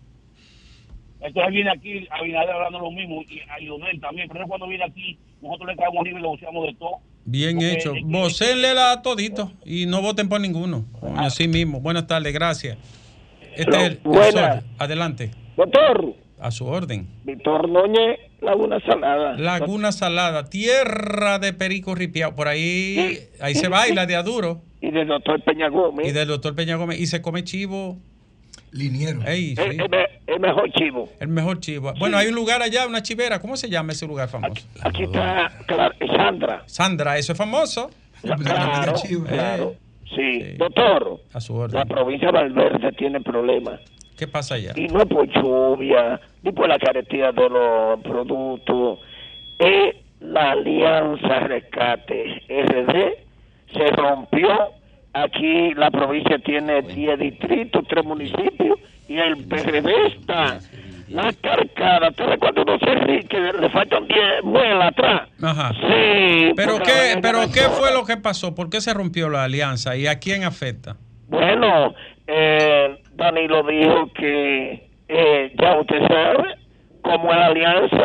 Entonces viene aquí Abinader hablando lo mismo y a Lionel también, pero cuando viene aquí nosotros le caemos arriba y lo usamos de todo. Bien Porque hecho. Vocénlela a todito y no voten por ninguno. Coño, Así mismo. Buenas tardes, gracias. Este es el- el Buenas. sol. Adelante. Doctor, A su orden. Víctor Núñez, Laguna Salada. Laguna Salada, tierra de Perico Ripiao. Por ahí, ahí se baila de aduro. Y del doctor Peña Gómez. Y del doctor Peña Gómez. Y se come chivo. Liniero. Ey, sí. El, el me- el mejor chivo. El mejor chivo. Bueno, hay un lugar allá, una chivera. ¿Cómo se llama ese lugar famoso? Aquí está claro, Sandra. Sandra, eso es famoso. Claro, Eh, claro. Sí. Doctor, A su orden. la provincia de Valverde tiene problemas. ¿Qué pasa allá? Y no es por lluvia, ni por la carestía de los productos. Es la Alianza Rescate RD. Se rompió. Aquí la provincia tiene 10 distritos, 3 municipios. Y el PRD está. La carcada, ¿tú cuando uno se ríe que le faltan 10 muelas atrás? Ajá. Sí. ¿Pero qué, pero qué fue lo que pasó? ¿Por qué se rompió la alianza y a quién afecta? Bueno, eh, Danilo dijo que eh, ya usted sabe cómo es la alianza.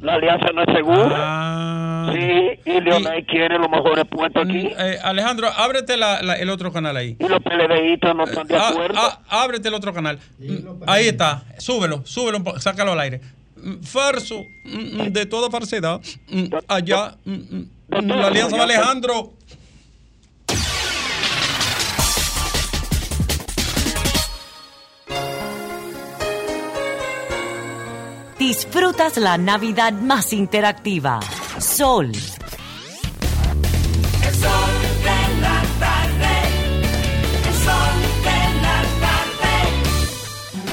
La alianza no es segura. sí, y Leonel quiere los mejores puestos aquí. Eh, Alejandro, ábrete la- la- el otro canal ahí. Y los PLDistas no están de Ah, acuerdo. ah, ábrete el otro canal. Mm, Ahí está. Súbelo, súbelo, sácalo al aire. Mm, Farso, mm, mm, de toda falsedad. Mm, Allá, mm, mm, mm, la alianza de Alejandro. Disfrutas la Navidad más interactiva. Sol.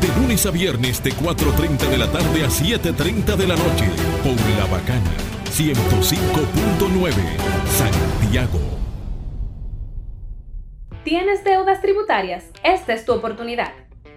De lunes a viernes de 4.30 de la tarde a 7.30 de la noche. Por La Bacana. 105.9. Santiago. ¿Tienes deudas tributarias? Esta es tu oportunidad.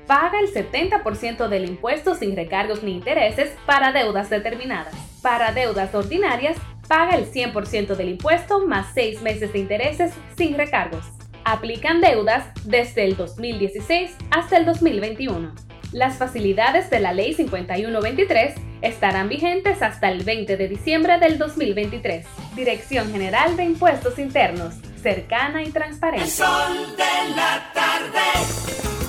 Paga el 70% del impuesto sin recargos ni intereses para deudas determinadas. Para deudas ordinarias, paga el 100% del impuesto más 6 meses de intereses sin recargos. Aplican deudas desde el 2016 hasta el 2021. Las facilidades de la Ley 5123 estarán vigentes hasta el 20 de diciembre del 2023. Dirección General de Impuestos Internos, cercana y transparente. Sol de la tarde.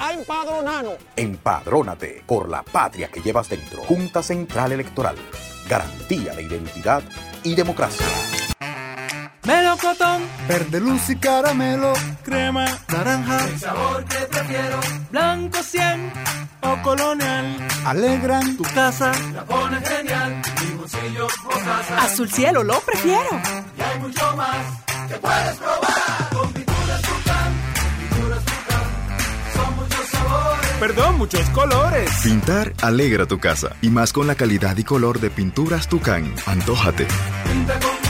a empadronarnos. Empadrónate por la patria que llevas dentro. Junta Central Electoral. Garantía de identidad y democracia. Melocotón, verde luz y caramelo, crema, naranja, el sabor que prefiero, blanco 100 o colonial, alegran. Tu casa, la pones genial, mi bolsillo o casa, azul cielo lo prefiero, y hay mucho más que puedes probar, perdón, muchos colores. Pintar alegra tu casa, y más con la calidad y color de pinturas Tucán, antójate. Pinta con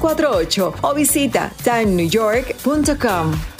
48 o visita timenewyork.com.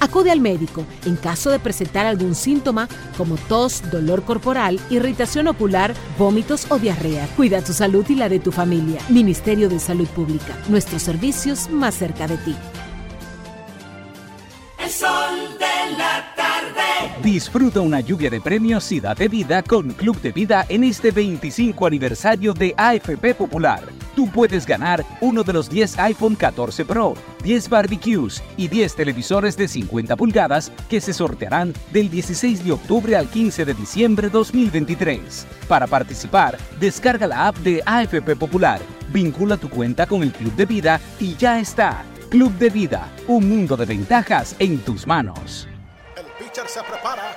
Acude al médico en caso de presentar algún síntoma como tos, dolor corporal, irritación ocular, vómitos o diarrea. Cuida tu salud y la de tu familia. Ministerio de Salud Pública. Nuestros servicios más cerca de ti. El sol de la tarde. Disfruta una lluvia de premios y date vida con Club de Vida en este 25 aniversario de AFP Popular. Tú puedes ganar uno de los 10 iPhone 14 Pro, 10 barbecues y 10 televisores de 50 pulgadas que se sortearán del 16 de octubre al 15 de diciembre 2023. Para participar, descarga la app de AFP Popular, vincula tu cuenta con el Club de Vida y ya está. Club de Vida, un mundo de ventajas en tus manos. El pitcher se prepara,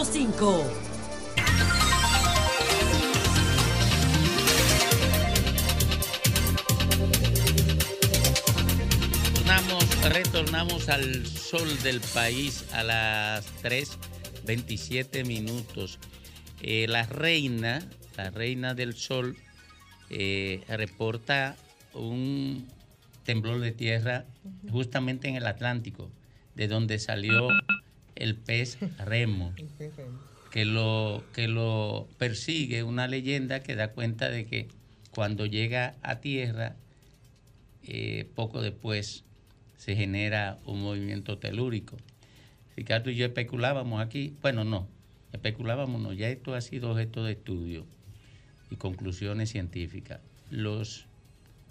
Son 106.5. Retornamos, retornamos al sol del país a las 3.27 minutos. Eh, la reina, la reina del sol, eh, reporta un temblor de tierra justamente en el Atlántico, de donde salió el pez remo, que lo, que lo persigue una leyenda que da cuenta de que cuando llega a tierra, eh, poco después se genera un movimiento telúrico. Ricardo y yo especulábamos aquí, bueno, no, especulábamos, no, ya esto ha sido objeto de estudio y conclusiones científicas. Los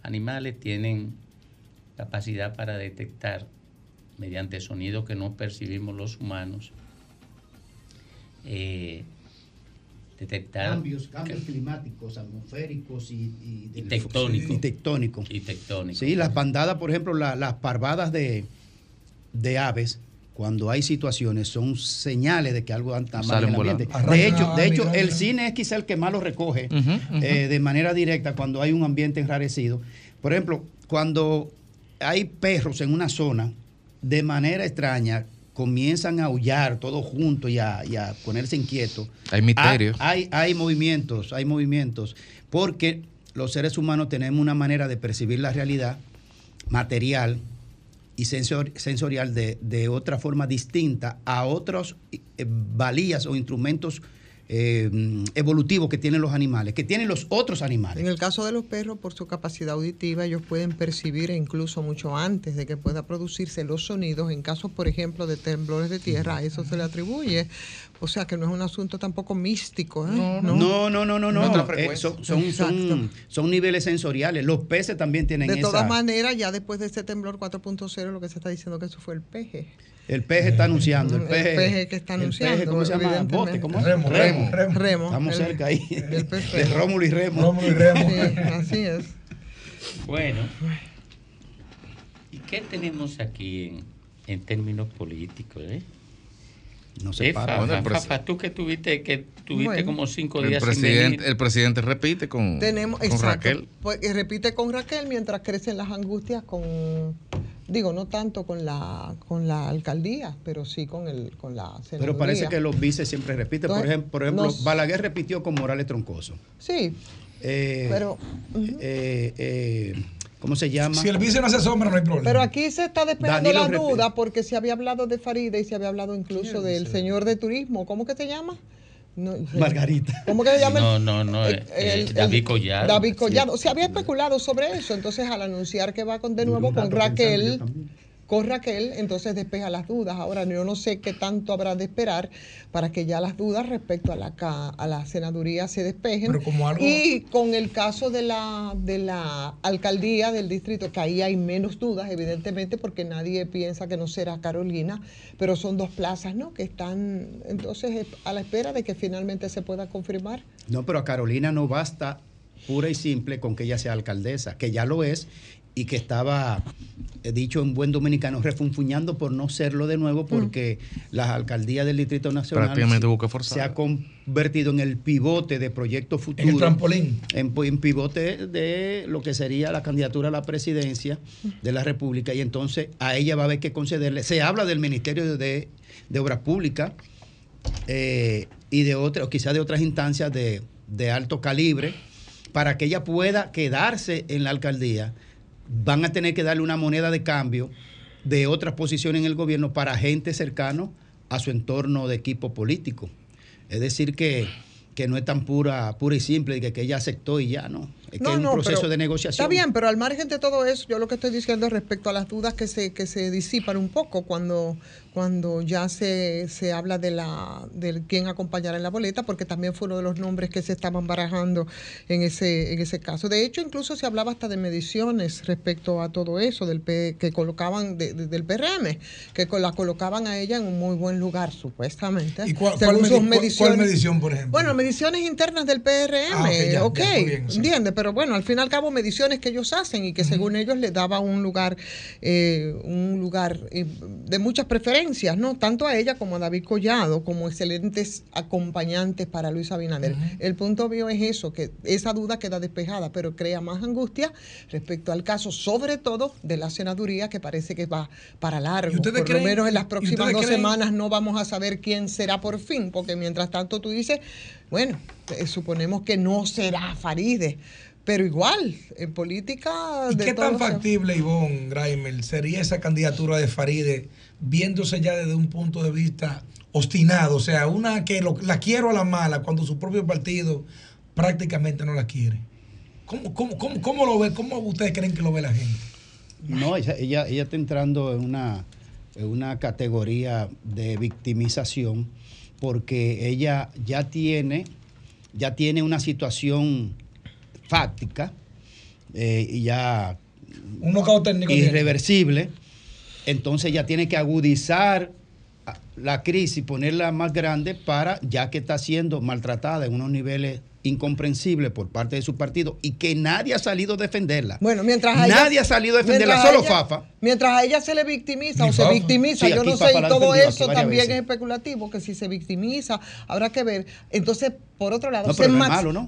animales tienen capacidad para detectar mediante sonidos que no percibimos los humanos, eh, detectar Cambios, cambios climáticos, atmosféricos y, y, y tectónicos. Y tectónicos. Y tectónicos. Sí, las bandadas, por ejemplo, la- las parvadas de, de aves, cuando hay situaciones, son señales de que algo anda mal Salen en el ambiente. De hecho, de hecho mirar. el cine es quizá el que más lo recoge eh, de manera directa cuando hay un ambiente enrarecido. Por ejemplo, cuando hay perros en una zona, de manera extraña, comienzan a aullar todos juntos y a, y a ponerse inquietos. Hay misterios. Hay, hay movimientos, hay movimientos, porque los seres humanos tenemos una manera de percibir la realidad material y sensor- sensorial de, de otra forma distinta a otros eh, valías o instrumentos eh, evolutivos que tienen los animales, que tienen los otros animales. En el caso de los perros, por su capacidad auditiva, ellos pueden percibir incluso mucho antes de que pueda producirse los sonidos. En casos, por ejemplo, de temblores de tierra, a eso se le atribuye. O sea que no es un asunto tampoco místico. ¿eh? No, no, no, no, no. No, Eh, son, son, Exacto. son- son niveles sensoriales. Los peces también tienen De esa. todas maneras, ya después de este temblor 4.0, lo que se está diciendo que eso fue el peje. El peje está anunciando. El El peje, que está el anunciando, peje, ¿Cómo se llama? evidentemente. Bote, ¿cómo? Remo, Remo, Remo. Estamos El- cerca ahí. el De. Rómulo y Remo. Rómulo y Remo. Sí, así es. Bueno, ¿y qué tenemos aquí en, en términos políticos? Eh? No se Eh, para. Bueno, el Fafa, tú que tuviste, que tuviste Bueno. como cinco El días sin presidente, venir. el presidente repite con, Tenemos, con exacto. Raquel. Pues, y repite con Raquel mientras crecen las angustias con, digo, no tanto con la con la alcaldía, pero sí con el con la senaduría. Pero parece que los vices siempre repiten. Por ejemplo, por ejemplo nos- Balaguer repitió con Morales Troncoso. Sí, Eh, pero eh, eh, ¿Cómo se llama? Si el vice no hace sombra, no hay problema. Pero aquí se está despejando Danilo la Repe- duda porque se había hablado de Farida y se había hablado incluso del señor de turismo. ¿Cómo que se llama? No, Margarita. ¿Cómo que se llama? No, no, no. El- eh, eh, el- David Collado. David Collado. Se había especulado sobre eso. Entonces, al anunciar que va con, de nuevo con Raquel, con Raquel, entonces despeja las dudas. Ahora, yo no sé qué tanto habrá de esperar para que ya las dudas respecto a la, ca- a la senaduría se despejen. Pero como algo- Y con el caso de la, de la alcaldía del distrito, que ahí hay menos dudas, evidentemente, porque nadie piensa que no será Carolina, pero son dos plazas, ¿no? Que están entonces eh, a la espera de que finalmente se pueda confirmar. No, pero a Carolina no basta pura y simple con que ella sea alcaldesa, que ya lo es y que estaba, he dicho en buen dominicano, refunfuñando por no serlo de nuevo porque la alcaldía del Distrito Nacional Prácticamente se- se ha convertido en el pivote de proyectos futuros. En el trampolín. En, en pivote de lo que sería la candidatura a la presidencia de la República y entonces a ella va a haber que concederle. Se habla del Ministerio de, de Obras Públicas eh, y de otras, o quizás de otras instancias de, de alto calibre, para que ella pueda quedarse en la alcaldía, van a tener que darle una moneda de cambio de otras posiciones en el gobierno para gente cercano a su entorno de equipo político. Es decir, que que no es tan pura, pura y simple, que, que ella aceptó y ya, ¿no? Es que es un proceso pero de negociación. Está bien, pero al margen de todo eso, yo lo que estoy diciendo es respecto a las dudas que se, que se disipan un poco cuando, cuando ya se, se habla de la de quién acompañará en la boleta, porque también fue uno de los nombres que se estaban barajando en ese, en ese caso. De hecho, incluso se hablaba hasta de mediciones respecto a todo eso, del P- que colocaban de- de- del PRM, que la colocaban a ella en un muy buen lugar, supuestamente. ¿Y cuál, según cuál sus medi- cuál- cuál mediciones. medición, por ejemplo? Bueno, mediciones internas del PRM, Ah, ok, ya, ok, ya, bien, entiende, pero bueno, al fin y al cabo mediciones que ellos hacen y que según ellos les daba un lugar, eh, un lugar eh, de muchas preferencias, ¿no? Tanto a ella como a David Collado, como excelentes acompañantes para Luis Abinader. El punto obvio es eso, que esa duda queda despejada, pero crea más angustia respecto al caso, sobre todo de la senaduría, que parece que va para largo. Por creen- lo menos en las próximas dos creen- semanas no vamos a saber quién será por fin, porque mientras tanto tú dices, bueno, eh, suponemos que no será Faride, pero igual, en política... ¿Y de qué tan se- factible, Ivonne Graimel, sería esa candidatura de Faride viéndose ya desde un punto de vista obstinado? O sea, una que lo- la quiero a la mala cuando su propio partido prácticamente no la quiere. ¿Cómo, cómo, cómo, cómo lo ve? ¿Cómo ustedes creen que lo ve la gente? No, ella, ella, ella está entrando en una, en una categoría de victimización porque ella ya tiene, ya tiene una situación fáctica eh, y ya Un técnico tiene. irreversible. Entonces ella tiene que agudizar la crisis, ponerla más grande para, ya que está siendo maltratada en unos niveles incomprensibles por parte de su partido y que nadie ha salido a defenderla. Bueno, mientras Nadie ha salido a defenderla, solo Fafa. Mientras a ella se le victimiza o se victimiza, Sí, yo no sé, y todo eso también veces. es especulativo, que si se victimiza, habrá que ver. Entonces, por otro lado, No, se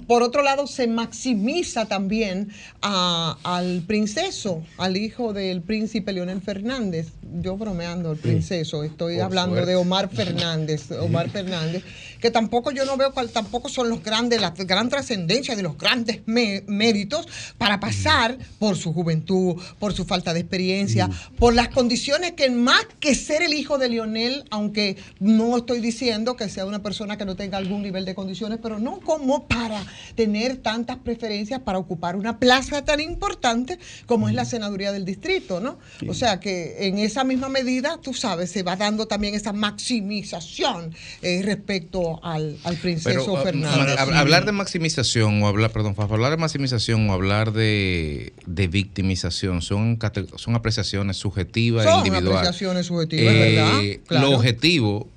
por otro lado, se maximiza también a- al princeso, al hijo del príncipe Leonel Fernández. Yo bromeando, el princeso, estoy Por hablando suerte. de Omar Fernández, Omar Fernández, que tampoco yo no veo cuál tampoco son los grandes, la gran trascendencia de los grandes méritos para pasar por su juventud, por su falta de experiencia, por las condiciones que más que ser el hijo de Lionel, aunque no estoy diciendo que sea una persona que no tenga algún nivel de condiciones, pero no como para tener tantas preferencias para ocupar una plaza tan importante como es la senaduría del distrito, ¿no? O sea que en esa misma medida, tú sabes, se va dando también esa maximización eh, respecto al, al princeso Pero, ah, Fernández. hab- hablar de maximización o hablar, perdón, Fafa, hablar de maximización o hablar de, de victimización son, son apreciaciones subjetivas e Son individuales. apreciaciones subjetivas, Eh, ¿verdad? Claro. Lo objetivo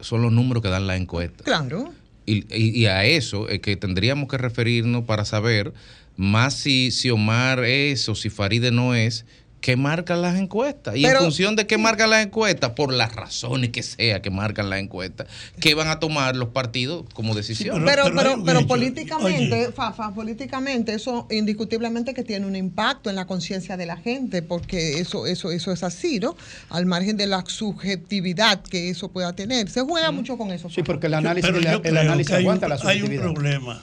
son los números que dan la encuesta. Claro. Y, y- y a eso es que tendríamos que referirnos para saber más si, si Omar es o si Faride no es, qué marcan las encuestas. Y Pero- en función de qué marcan las encuestas, por las razones que sea que marcan las encuestas, qué van a tomar los partidos como decisión. pero, pero, pero, políticamente, Fafa, políticamente, eso indiscutiblemente que tiene un impacto en la conciencia de la gente, porque eso, eso, eso es así, ¿no? Al margen de la subjetividad que eso pueda tener. Se juega mucho con eso. Sí, porque el análisis, el, yo el creo análisis que un, aguanta la hay un subjetividad. problema.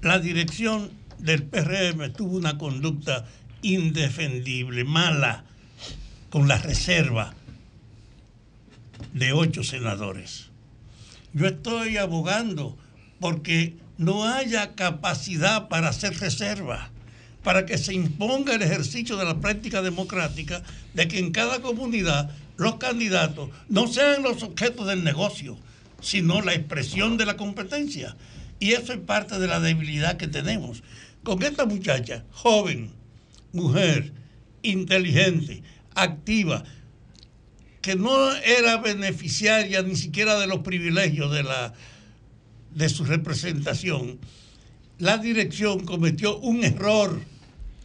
La dirección del PRM tuvo una conducta indefendible, mala, con la reserva de ocho senadores. Yo estoy abogando porque no haya capacidad para hacer reserva, para que se imponga el ejercicio de la práctica democrática de que en cada comunidad los candidatos no sean los objetos del negocio, sino la expresión de la competencia. Y eso es parte de la debilidad que tenemos. Con esta muchacha, joven, mujer, inteligente, activa, que no era beneficiaria ni siquiera de los privilegios de, la, de su representación, la dirección cometió un error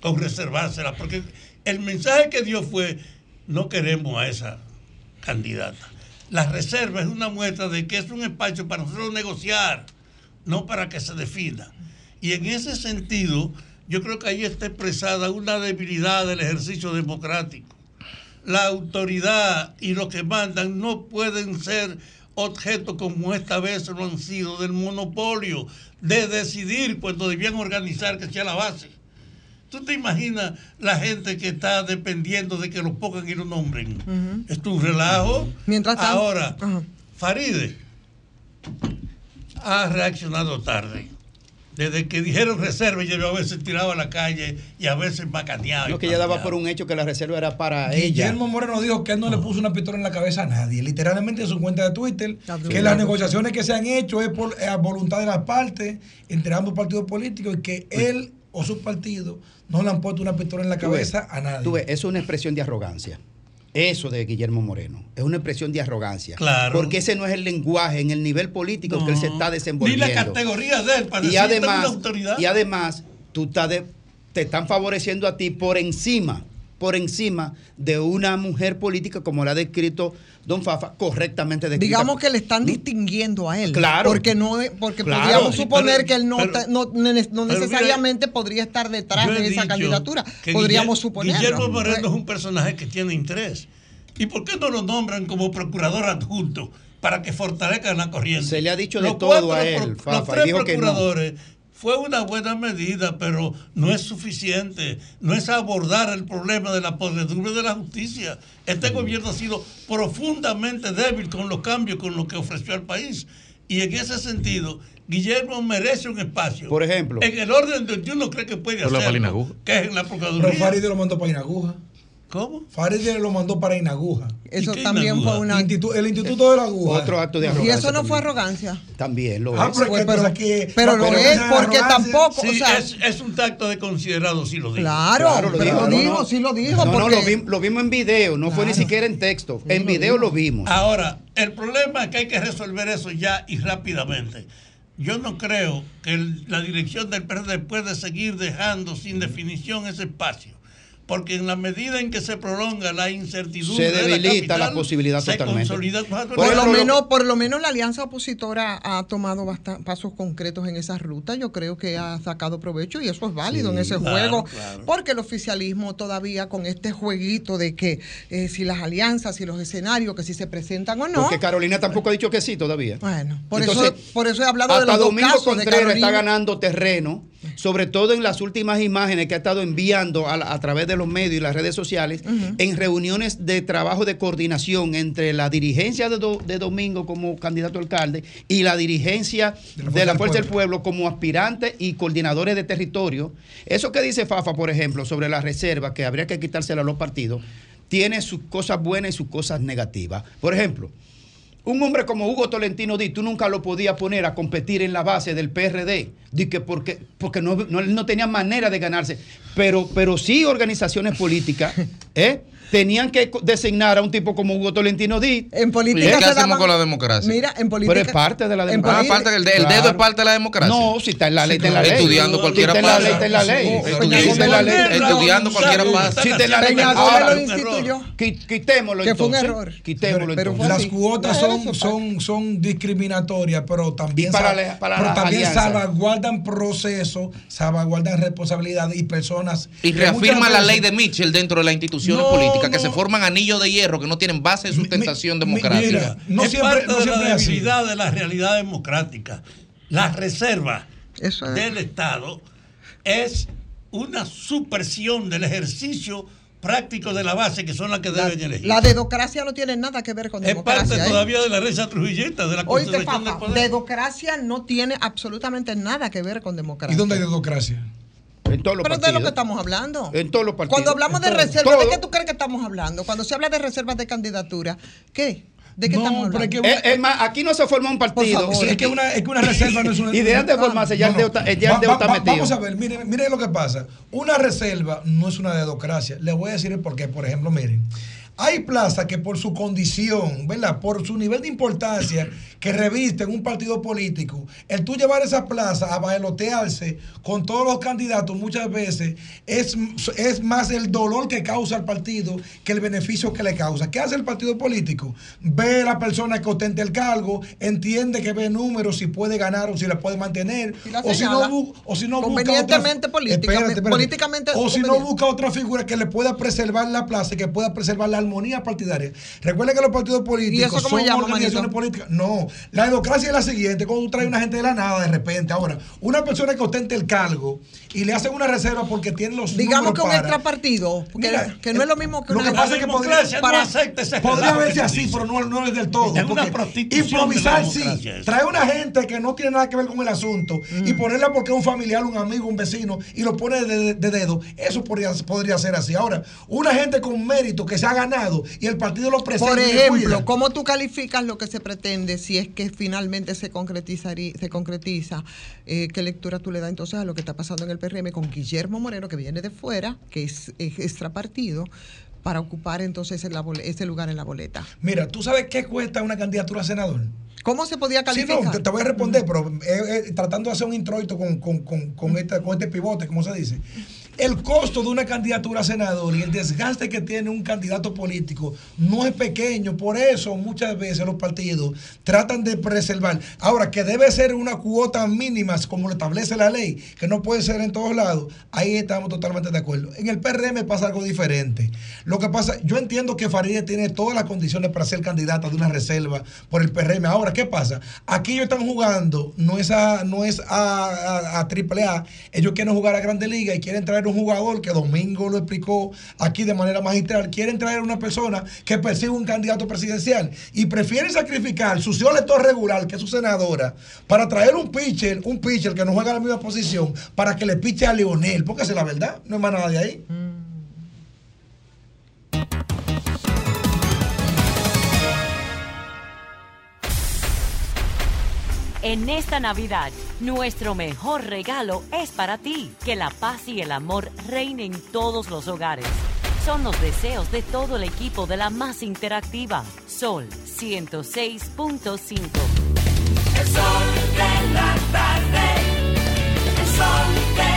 con reservársela, porque el mensaje que dio fue, no queremos a esa candidata. La reserva es una muestra de que es un espacio para nosotros negociar, no para que se defina. Y en ese sentido, yo creo que ahí está expresada una debilidad del ejercicio democrático. La autoridad y los que mandan no pueden ser objeto como esta vez lo han sido del monopolio de decidir cuando debían organizar que sea la base. ¿Tú te imaginas la gente que está dependiendo de que los pongan y los nombren? Esto es un relajo. Mientras tanto- Ahora, Faride, ha reaccionado tarde. Desde que dijeron reserva, yo a veces tiraba a la calle y a veces macaneaba. No, que ella daba por un hecho que la reserva era para ella. Guillermo Moreno dijo que él no le puso una pistola en la cabeza a nadie. Literalmente en su cuenta de Twitter, que las negociaciones que se han hecho es por eh, a voluntad de las partes entre ambos partidos políticos y que él o su partido no le han puesto una pistola en la ves, cabeza a nadie. tú ves, eso es una expresión de arrogancia. Eso de Guillermo Moreno es una expresión de arrogancia. Claro. Porque ese no es el lenguaje en el nivel político que él se está Ni desenvolviendo. la categoría de él para y además, una autoridad. y además tú estás de- te están favoreciendo a ti por encima, por encima de una mujer política como la ha descrito Don Fafa, correctamente descrita. Digamos que le están distinguiendo a él. Claro. Porque no porque Claro, podríamos suponer pero- que él no, pero- no, no necesariamente podría estar detrás de esa candidatura. que Podríamos suponerlo. Guillermo Moreno es un personaje que tiene interés. ¿Y por qué no lo nombran como procurador adjunto para que fortalezcan la corriente? Se le ha dicho de todo a él, pro- Fafa, los tres dijo que no. Fue una buena medida, pero no es suficiente. No es abordar el problema de la podredumbre de la justicia. Este gobierno ha sido profundamente débil con los cambios, con lo que ofreció al país. Y en ese sentido, Guillermo merece un espacio. Por ejemplo. En el orden de que uno cree que puede la hacerlo, Palinaguja. que es en la Pero Procuraduría. Farideh lo mandó para Inaguja. ¿Cómo? Farideh lo mandó para Inaguja. Eso también fue una. Institu- el Instituto de la Aguja. Otro acto de Y arrogancia. eso no fue arrogancia. También lo Ah, es. pero, que Pero- aquí- pero lo pero es porque tampoco, Sí, o sea, es, es un tacto de considerado, sí lo digo. Claro, pero lo dijo, sí lo dijo. No, no, porque- lo, vi- lo vimos en video, no fue ni Claro. siquiera en texto. En video lo vimos. Ahora, el problema es que hay que resolver eso ya y rápidamente. Yo no creo que el- la dirección del PRD puede seguir dejando sin definición ese espacio. Porque en la medida en que se prolonga la incertidumbre, Se de debilita la capital, posibilidad se totalmente. consolida- Por, lo menos, por lo menos la alianza opositora ha tomado bastan- pasos concretos en esa ruta. Yo creo que ha sacado provecho y eso es válido en ese claro, juego. claro. Porque el oficialismo todavía con este jueguito de que eh, si las alianzas, si los escenarios, que si se presentan o no. Porque Carolina tampoco ha dicho que sí todavía. Bueno, por, Entonces, eso, por eso he hablado de Hasta los dos Domingo casos de Contreras está ganando terreno, sobre todo en las últimas imágenes que ha estado enviando a, a través de los medios y las redes sociales, en reuniones de trabajo de coordinación entre la dirigencia de, Do- de Domingo como candidato a alcalde y la dirigencia de la Fuerza, del, Pueblo. como aspirante y coordinadores de territorio. Eso que dice Fafa, por ejemplo, sobre la reserva, que habría que quitársela a los partidos, tiene sus cosas buenas y sus cosas negativas. Por ejemplo, un hombre como Hugo Tolentino Díaz, tú nunca lo podías poner a competir en la base del PRD, di que porque, porque no, no, no tenía manera de ganarse. Pero, pero sí organizaciones políticas ¿eh? Tenían que designar a un tipo como Hugo Tolentino Díaz. En ¿Y qué hacemos con la democracia? Mira, en política. Pero es parte de la democracia. Ah, parte del el dedo es parte de la democracia. No, si está en la ley, está en la ley. Estudiando cualquiera Si está en la pasa. ley, está en la ley. Estudiando- Si está en la ley. Estudiando cualquiera pasa. Si está en la ley. Ahora, lo instituyó. qui- Quitémoslo Que fue un entonces. error. Quitémoslo entonces. Las cuotas son, son, son discriminatorias, pero también, salvaguardan procesos, salvaguardan responsabilidades y personas. Y reafirma la ley de Mitchell dentro de las instituciones No, que no. se forman anillos de hierro que no tienen base de sustentación democrática. mira, no es siempre- parte no de siempre la debilidad de la realidad democrática. La reserva del Estado es una supresión del ejercicio práctico de la base que son las que deben elegir. La dedocracia no tiene nada que ver con es parte democracia. ¿eh? todavía de la herencia trujillista, de la Oíste, conservación del poder. dedocracia no tiene absolutamente nada que ver con democracia. ¿Y dónde hay democracia? En todos los Pero de partidos. lo que estamos hablando. En todos los partidos. Cuando hablamos de En reservas, ¿de qué tú crees que estamos hablando? Cuando se habla de reservas de candidatura, ¿qué? ¿De qué estamos hablando? Es, es más, aquí no se forma un partido. favor. Sí, es que una, es que una reserva no es una. Y de antes de formarse, ya el dedo está- ya el dedo Va- está va- metido. Vamos a ver, miren, miren lo que pasa. Una reserva no es una dedocracia. Les voy a decir el por qué. Por ejemplo, miren. Hay plazas que por su condición, ¿verdad? Por su nivel de importancia que revisten un partido político, el tú llevar esa plaza a bailotearse con todos los candidatos muchas veces es, es más el dolor que causa al partido que el beneficio que le causa. ¿Qué hace el partido político? Ve a la persona que ostenta el cargo, entiende que ve números, si puede ganar o si la puede mantener, Y la o si no, o si no busca otra- política- Espérate, espérate. políticamente o si no busca otra figura que le pueda preservar la plaza, que pueda preservar la armonía partidaria. Recuerden que los partidos políticos ¿Y son llama, organizaciones manito? políticas. No, No, la democracia es la siguiente, cuando tú traes una gente de la nada de repente. Ahora, una persona que ostente el cargo y le hacen una reserva porque tiene los Digamos que un para- extrapartido, porque Mira, que no es lo mismo que Lo una que pasa es que podría, democracia no podría verse así, pero no, no es del todo. Es una porque prostitución improvisar de la sí. Trae una gente que no tiene nada que ver con el asunto y ponerla porque es un familiar, un amigo, un vecino y lo pone de, de dedo. Eso podría, podría ser así. Ahora, una gente con mérito que se ha ganado y el partido lo presenta. Por ejemplo. ¿cómo tú calificas lo que se pretende si es que finalmente se concretizaría, se concretiza? eh, ¿Qué lectura tú le das entonces a lo que está pasando en el PRM con Guillermo Moreno, que viene de fuera, que es, es extrapartido, para ocupar entonces ese lugar en la boleta? Mira, ¿tú sabes qué cuesta una candidatura a senador? ¿Cómo se podía Sí, calificar? no, te, te voy a responder, pero eh, eh, tratando de hacer un introito con, con, con, con esta- con este pivote, como se dice. El costo de una candidatura a senador y el desgaste que tiene un candidato político no es pequeño. Por eso muchas veces los partidos tratan de preservar. Ahora, que debe ser una cuota mínima, como lo establece la ley, que no puede ser en todos lados, ahí estamos totalmente de acuerdo. En el PRM pasa algo diferente. Lo que pasa, yo entiendo que Farideh tiene todas las condiciones para ser candidata de una reserva por el PRM. Ahora, ¿qué pasa? Aquí ellos están jugando, no es a, no es a, a, a triple A, ellos quieren jugar a Grande Liga y quieren traer un jugador que Domingo lo explicó aquí de manera magistral, quieren traer una persona que persigue un candidato presidencial y prefieren sacrificar su señor regular, que es su senadora, para traer un pitcher, un pitcher que no juega la misma posición, para que le piche a Leonel, porque es la verdad, no es más nada de ahí. En esta Navidad, nuestro mejor regalo es para ti. Que la paz y el amor reinen en todos los hogares. Son los deseos de todo el equipo de la más interactiva. Sol 106.5. El sol de la tarde. El sol de.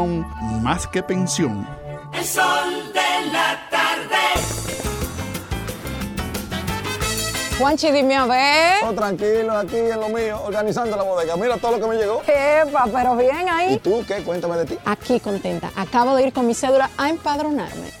más que pensión. El sol de la tarde. Juanchi, dime a ver. Oh, tranquilo, aquí en lo mío, organizando la bodega. Mira todo lo que me llegó. Epa, pero bien ahí. ¿Y tú qué? Cuéntame de ti. Aquí contenta. Acabo de ir con mi cédula a empadronarme.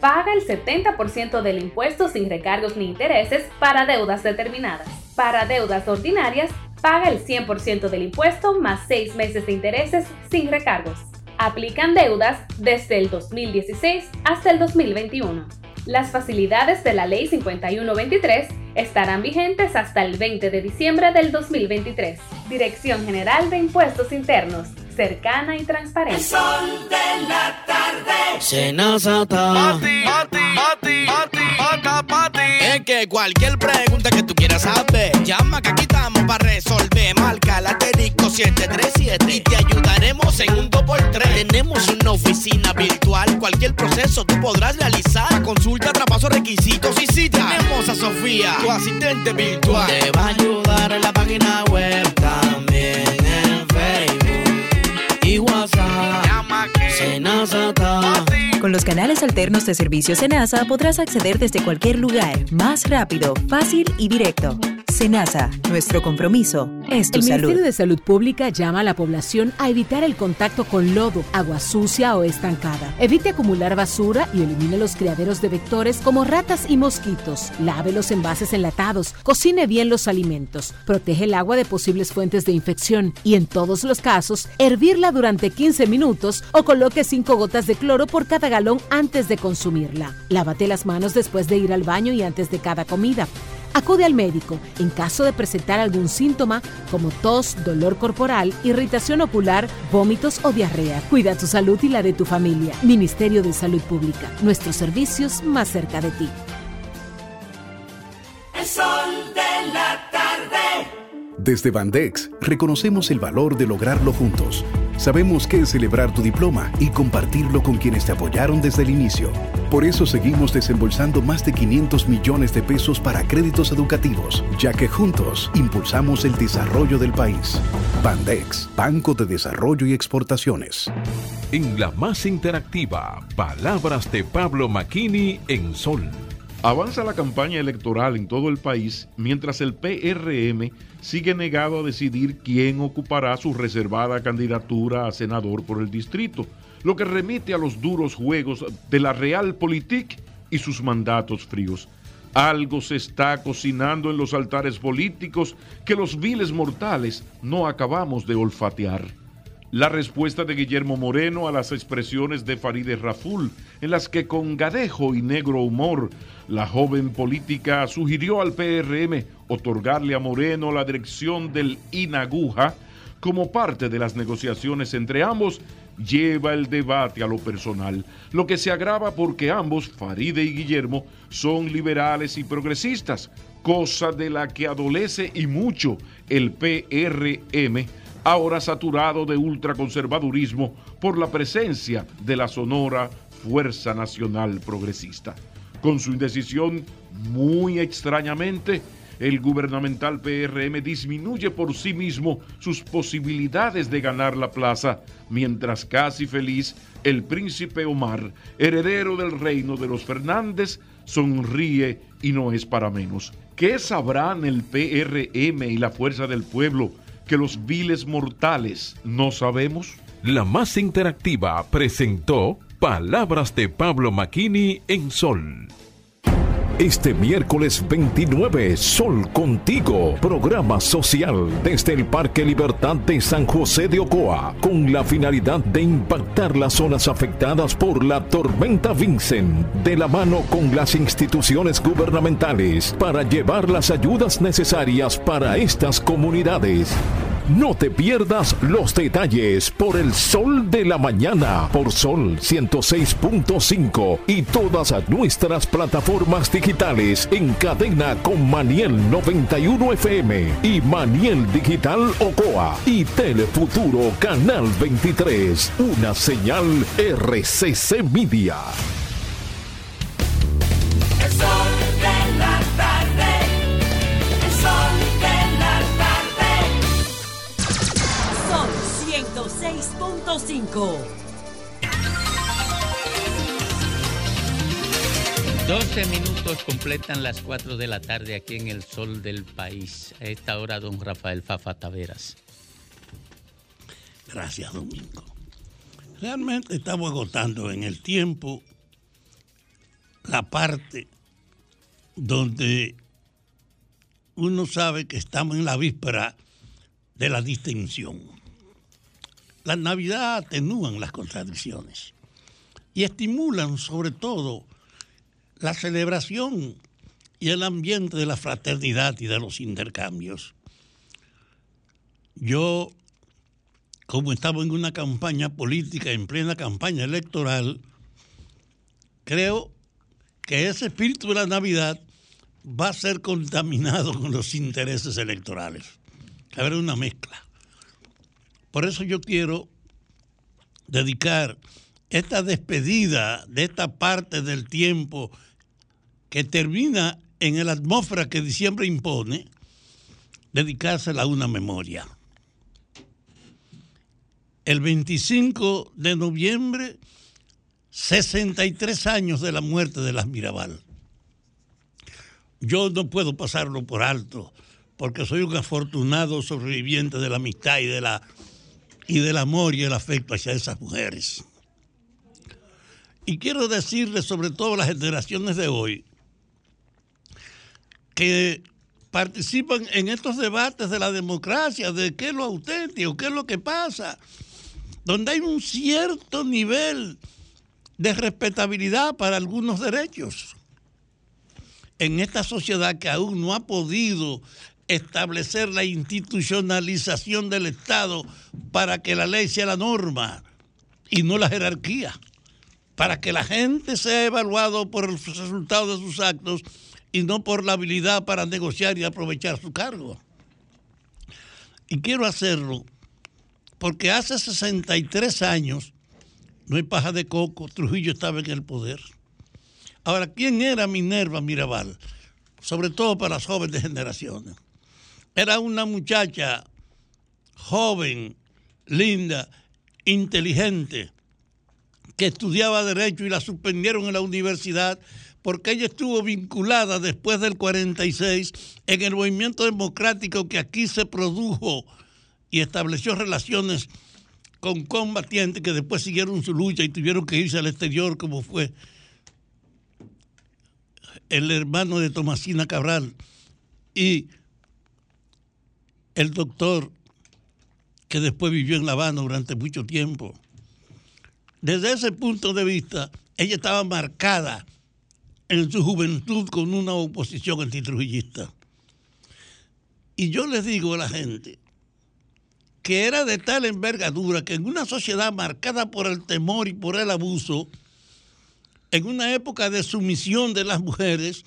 Paga el 70% del impuesto sin recargos ni intereses para deudas determinadas. Para deudas ordinarias, paga el 100% del impuesto más 6 meses de intereses sin recargos. Aplican deudas desde el 2016 hasta el 2021. Las facilidades de la Ley 5123 estarán vigentes hasta el 20 de diciembre del 2023. Dirección General de Impuestos Internos, cercana y transparente. El sol de la tarde. Senazata. Pati, pati, pati, pata, pati. Es que cualquier pregunta que tú quieras saber, llama que aquí estamos para resolver. Marca asterisco 737 y te ayudaremos en un 2x3. Tenemos una oficina virtual, cualquier proceso tú podrás realizar. Consulta, traspaso, requisitos y cita. Tenemos Rosa Sofía, tu asistente virtual. Te va a ayudar en la página web, también en Con los canales alternos de servicio Senasa podrás acceder desde cualquier lugar, más rápido, fácil y directo. Senasa, nuestro compromiso es tu El salud. Ministerio de Salud Pública llama a la población a evitar el contacto con lodo, agua sucia o estancada. Evite acumular basura y elimine los criaderos de vectores como ratas y mosquitos. Lave los envases enlatados, cocine bien los alimentos, protege el agua de posibles fuentes de infección y en todos los casos, hervirla durante 15 minutos o coloque 5 gotas de cloro por cada galón antes de consumirla. Lávate las manos después de ir al baño y antes de cada comida. Acude al médico en caso de presentar algún síntoma como tos, dolor corporal, irritación ocular, vómitos o diarrea. Cuida tu salud y la de tu familia. Ministerio de Salud Pública. Nuestros servicios más cerca de ti. El sol de la tarde. Desde Bandex reconocemos el valor de lograrlo juntos. Sabemos qué es celebrar tu diploma y compartirlo con quienes te apoyaron desde el inicio. Por eso seguimos desembolsando más de 500 millones de pesos para créditos educativos, ya que juntos impulsamos el desarrollo del país. Bandex, Banco de Desarrollo y Exportaciones. En la más interactiva, palabras de Pablo Maquini en Sol. Avanza la campaña electoral en todo el país mientras el PRM sigue negado a decidir quién ocupará su reservada candidatura a senador por el distrito, lo que remite a los duros juegos de la Realpolitik y sus mandatos fríos. Algo se está cocinando en los altares políticos que los viles mortales no acabamos de olfatear. La respuesta de Guillermo Moreno a las expresiones de Farideh Raful, en las que con gadejo y negro humor, la joven política sugirió al PRM otorgarle a Moreno la dirección del INAGUJA como parte de las negociaciones entre ambos, lleva el debate a lo personal, lo que se agrava porque ambos, Faride y Guillermo, son liberales y progresistas, cosa de la que adolece y mucho el PRM ahora saturado de ultraconservadurismo por la presencia de la sonora Fuerza Nacional Progresista. Con su indecisión, muy extrañamente, el gubernamental PRM disminuye por sí mismo sus posibilidades de ganar la plaza, mientras casi feliz el príncipe Omar, heredero del reino de los Fernández, sonríe y no es para menos. ¿Qué sabrán el PRM y la Fuerza del Pueblo que los viles mortales no sabemos? La más interactiva presentó Palabras de Pablo Maquini en Sol. Este miércoles 29, Sol Contigo, programa social desde el Parque Libertad de San José de Ocoa, con la finalidad de impactar las zonas afectadas por la tormenta Vincent, de la mano con las instituciones gubernamentales, para llevar las ayudas necesarias para estas comunidades. No te pierdas los detalles por el sol de la mañana, por Sol 106.5 y todas nuestras plataformas digitales en cadena con Maniel 91 FM y Maniel Digital Ocoa y Telefuturo Canal 23, una señal RCC Media. 105. 12 minutos completan las 4 de la tarde aquí en el sol del país. A esta hora, don Rafael Fafa Taveras. Gracias, Domingo. Realmente estamos agotando en el tiempo la parte donde uno sabe que estamos en la víspera de la distinción. La Navidad atenúan las contradicciones y estimulan sobre todo la celebración y el ambiente de la fraternidad y de los intercambios. Yo, como estamos en una campaña política, en plena campaña electoral, creo que ese espíritu de la Navidad va a ser contaminado con los intereses electorales. Haber una mezcla. Por eso yo quiero dedicar esta despedida de esta parte del tiempo que termina en la atmósfera que diciembre impone, dedicársela a una memoria. El 25 de noviembre, 63 años de la muerte de las Mirabal. Yo no puedo pasarlo por alto, porque soy un afortunado sobreviviente de la amistad y, de la, y del amor y el afecto hacia esas mujeres. Y quiero decirles, sobre todo a las generaciones de hoy, que participan en estos debates de la democracia, de qué es lo auténtico, qué es lo que pasa, donde hay un cierto nivel de respetabilidad para algunos derechos. En esta sociedad que aún no ha podido establecer la institucionalización del Estado para que la ley sea la norma y no la jerarquía, para que la gente sea evaluado por los resultados de sus actos y no por la habilidad para negociar y aprovechar su cargo. Y quiero hacerlo porque hace 63 años, no hay paja de coco, Trujillo estaba en el poder. Ahora, ¿quién era Minerva Mirabal? Sobre todo para las jóvenes generaciones. Era una muchacha joven, linda, inteligente, que estudiaba derecho y la suspendieron en la universidad porque ella estuvo vinculada después del 46 en el movimiento democrático que aquí se produjo y estableció relaciones con combatientes que después siguieron su lucha y tuvieron que irse al exterior, como fue el hermano de Tomasina Cabral. Y el doctor que después vivió en La Habana durante mucho tiempo. Desde ese punto de vista, ella estaba marcada en su juventud con una oposición antitrujillista. Y yo les digo a la gente que era de tal envergadura que en una sociedad marcada por el temor y por el abuso, en una época de sumisión de las mujeres,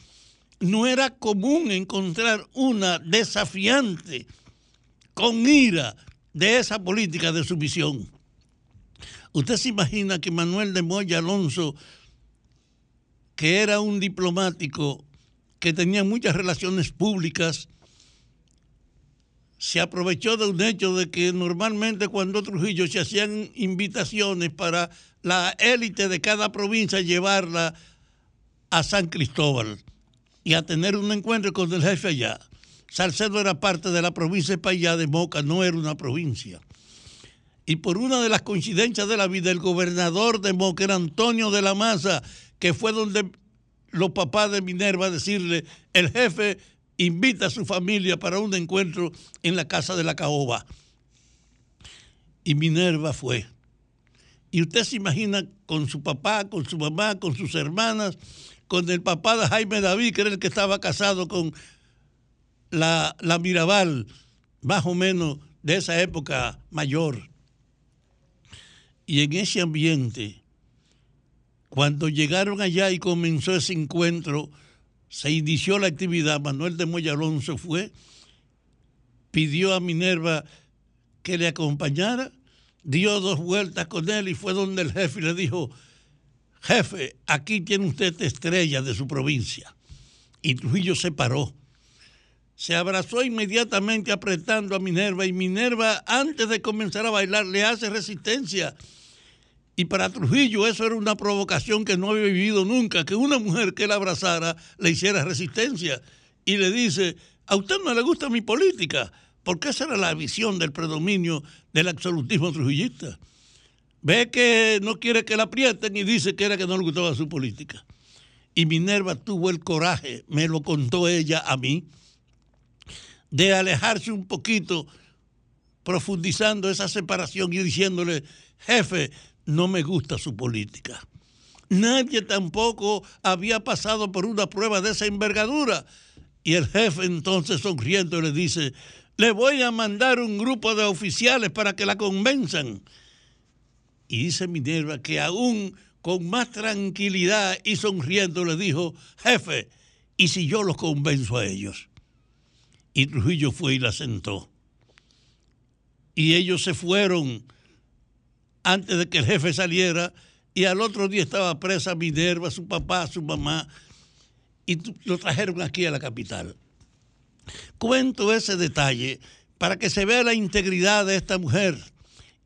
no era común encontrar una desafiante con ira de esa política de sumisión. Usted se imagina que Manuel de Moya Alonso que era un diplomático que tenía muchas relaciones públicas, se aprovechó de un hecho de que normalmente cuando Trujillo se hacían invitaciones para la élite de cada provincia llevarla a San Cristóbal y a tener un encuentro con el jefe allá. Salcedo era parte de la provincia de Payá de Moca, no era una provincia. Y por una de las coincidencias de la vida, el gobernador de Moca era Antonio de la Maza, que fue donde los papás de Minerva decirle, el jefe invita a su familia para un encuentro en la casa de la caoba. Y Minerva fue. Y usted se imagina con su papá, con su mamá, con sus hermanas, con el papá de Jaime David, que era el que estaba casado con la, Mirabal, más o menos de esa época mayor. Y en ese ambiente, cuando llegaron allá y comenzó ese encuentro, se inició la actividad, Manuel de Moya Alonso fue, pidió a Minerva que le acompañara, dio dos vueltas con él y fue donde el jefe le dijo, jefe, aquí tiene usted estrella de su provincia. Y Trujillo se paró. Se abrazó inmediatamente apretando a Minerva y Minerva antes de comenzar a bailar le hace resistencia y para Trujillo eso era una provocación que no había vivido nunca, que una mujer que él abrazara le hiciera resistencia. Y le dice, a usted no le gusta mi política, porque esa era la visión del predominio del absolutismo trujillista. Ve que no quiere que la aprieten y dice que era que no le gustaba su política. Y Minerva tuvo el coraje, me lo contó ella a mí, de alejarse un poquito, profundizando esa separación y diciéndole, jefe, no me gusta su política. Nadie tampoco había pasado por una prueba de esa envergadura. Y el jefe entonces sonriendo le dice, le voy a mandar un grupo de oficiales para que la convenzan. Y dice Minerva que aún con más tranquilidad y sonriendo le dijo, jefe, ¿y si yo los convenzo a ellos? Y Trujillo fue y la sentó. Y ellos se fueron antes de que el jefe saliera y al otro día estaba presa Minerva, su papá, su mamá. y lo trajeron aquí a la capital. Cuento ese detalle para que se vea la integridad de esta mujer.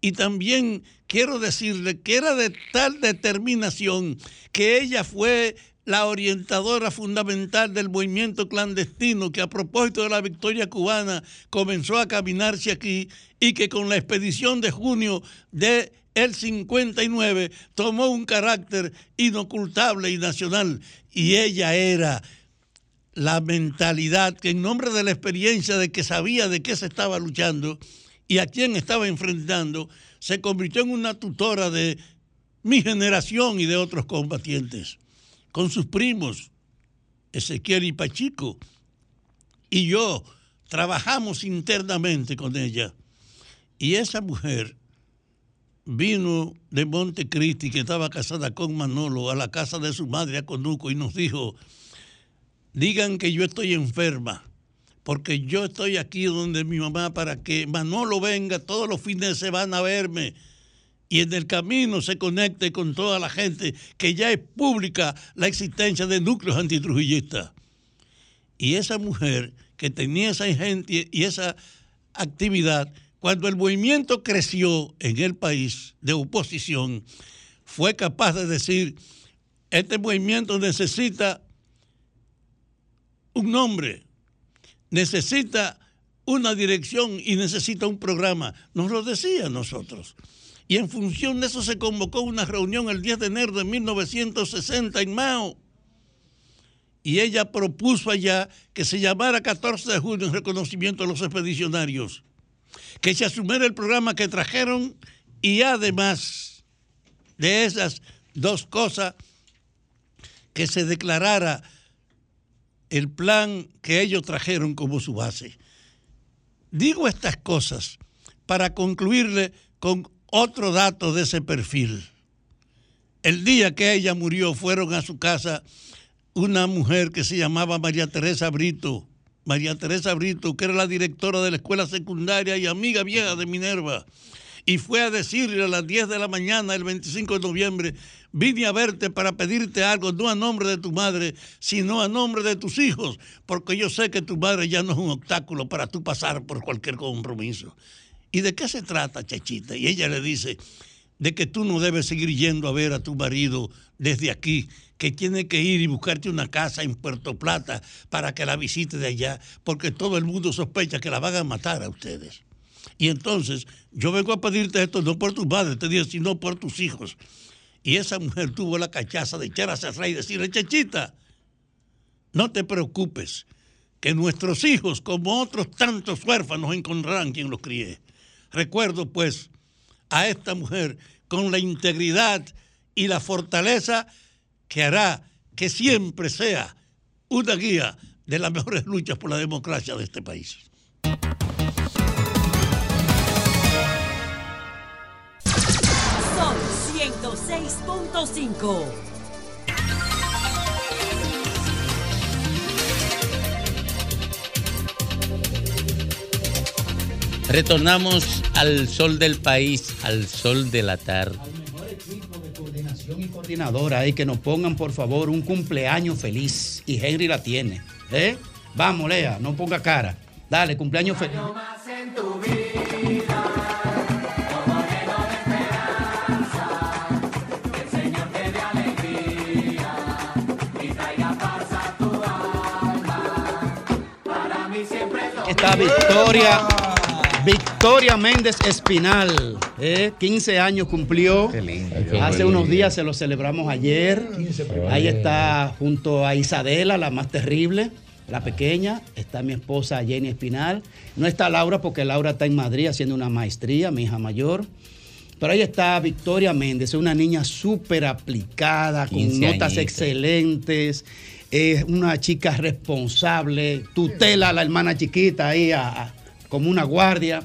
Y también quiero decirle que era de tal determinación que ella fue la orientadora fundamental del movimiento clandestino que a propósito de la victoria cubana comenzó a caminarse aquí y que con la expedición de junio de el 59 tomó un carácter inocultable y nacional y ella era la mentalidad que en nombre de la experiencia de que sabía de qué se estaba luchando y a quién estaba enfrentando, se convirtió en una tutora de mi generación y de otros combatientes. Con sus primos, Ezequiel y Pachico, y yo trabajamos internamente con ella. Y esa mujer vino de Montecristi, que estaba casada con Manolo, a la casa de su madre, a Conuco, y nos dijo, digan que yo estoy enferma, porque yo estoy aquí donde mi mamá para que Manolo venga todos los fines de semana a verme y en el camino se conecte con toda la gente, que ya es pública la existencia de núcleos antitrujillistas. Y esa mujer que tenía esa gente y esa actividad, cuando el movimiento creció en el país de oposición, fue capaz de decir, este movimiento necesita un nombre, necesita una dirección y necesita un programa. Nos lo decía nosotros. Y en función de eso se convocó una reunión el 10 de enero de 1960 en Mao. Y ella propuso allá que se llamara 14 de junio en reconocimiento a los expedicionarios, que se asumiera el programa que trajeron y además de esas dos cosas, que se declarara el plan que ellos trajeron como su base. Digo estas cosas para concluirle con otro dato de ese perfil. El día que ella murió fueron a su casa una mujer que se llamaba María Teresa Brito. María Teresa Brito, que era la directora de la escuela secundaria y amiga vieja de Minerva. Y fue a decirle a las 10 de la mañana, el 25 de noviembre, vine a verte para pedirte algo, no a nombre de tu madre, sino a nombre de tus hijos, porque yo sé que tu madre ya no es un obstáculo para tú pasar por cualquier compromiso. ¿Y de qué se trata, chachita? Y ella le dice, de que tú no debes seguir yendo a ver a tu marido desde aquí, que tiene que ir y buscarte una casa en Puerto Plata para que la visite de allá, porque todo el mundo sospecha que la van a matar a ustedes. Y entonces, yo vengo a pedirte esto no por tu madre, te digo, sino por tus hijos. Y esa mujer tuvo la cachaza de echar hacia atrás y decirle, chachita, no te preocupes, que nuestros hijos, como otros tantos huérfanos, encontrarán quien los críe. Recuerdo, pues, a esta mujer con la integridad y la fortaleza que hará que siempre sea una guía de las mejores luchas por la democracia de este país. Son 106.5. Retornamos al sol del país, al sol de la tarde. Coordinación y coordinadora ahí que nos pongan por favor un cumpleaños feliz y Henry la tiene. ¿eh? Vamos, Lea, no ponga cara. Dale, cumpleaños feliz. Señor te dé alegría y traiga paz a tu alma. Para mí siempre es lo Está Victoria. Victoria Méndez Espinal, ¿eh? 15 años cumplió. Hace unos días se lo celebramos ayer. Ahí está junto a Isadela, la más terrible, la pequeña. Está mi esposa Jenny Espinal. No está Laura porque Laura está en Madrid haciendo una maestría, mi hija mayor. Pero ahí está Victoria Méndez, una niña súper aplicada, con 15 notas añitos. excelentes. Es una chica responsable, tutela a la hermana chiquita ahí a- a- como una guardia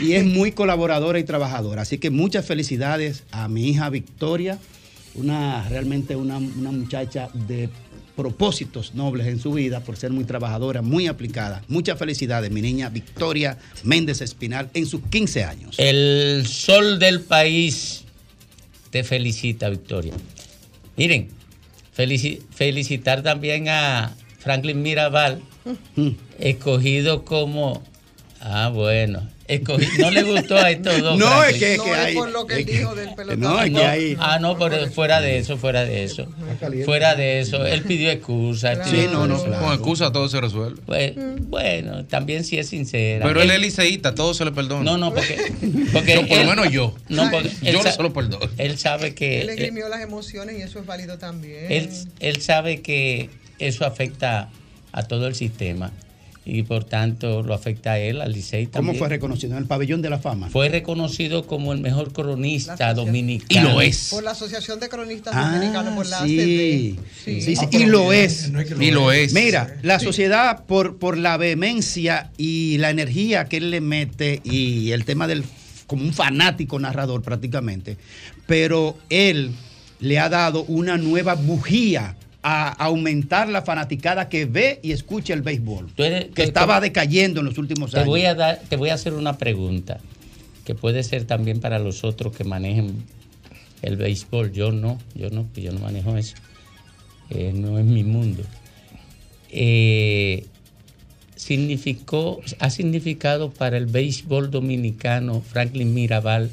y es muy colaboradora y trabajadora. Así que muchas felicidades a mi hija Victoria, una realmente una, una muchacha de propósitos nobles en su vida por ser muy trabajadora, muy aplicada. Muchas felicidades, mi niña Victoria Méndez Espinal en sus 15 años. El sol del país te felicita, Victoria. Miren, Felici- felicitar también a Franklin Mirabal, Mm. escogido como. Ah, bueno. no le gustó a estos dos. No, Franklin. es que- que No, es hay- por lo que él es que- dijo del pelotazo. no, es que hay- Ah, no, pero fuera de eso, fuera de eso. Fuera de eso. Él pidió excusa. él Claro. pidió Sí, no, no, claro. Con excusa todo se resuelve. Pues, Bueno, también sí es sincera. Pero él es liceísta, todo se le perdona. No, no, porque. porque Yo, por lo menos yo. No, porque él yo no se lo perdono. Él sabe que. Él esgrimió las emociones y eso es válido también. él, él sabe que eso afecta a todo el sistema y por tanto lo afecta a él, al Licey ¿Cómo también. fue reconocido? En el pabellón de la fama. Fue reconocido como el mejor cronista dominicano. Y lo es. Por la Asociación de Cronistas Ah, Dominicanos, por la sí. ACD. Sí, sí, Ah, y lo es. no es que lo y lo es. es. Mira, la Sí. sociedad por, por la vehemencia y la energía que él le mete y el tema del como un fanático narrador prácticamente, pero él le ha dado una nueva bujía a aumentar la fanaticada que ve y escucha el béisbol, eres- que estaba decayendo en los últimos Te años. voy, a dar, te voy a hacer una pregunta que puede ser también para los otros que manejen el béisbol. Yo no, yo no, yo no manejo eso. Eh, no es mi mundo. Eh, significó, ha significado para el béisbol dominicano Franklin Mirabal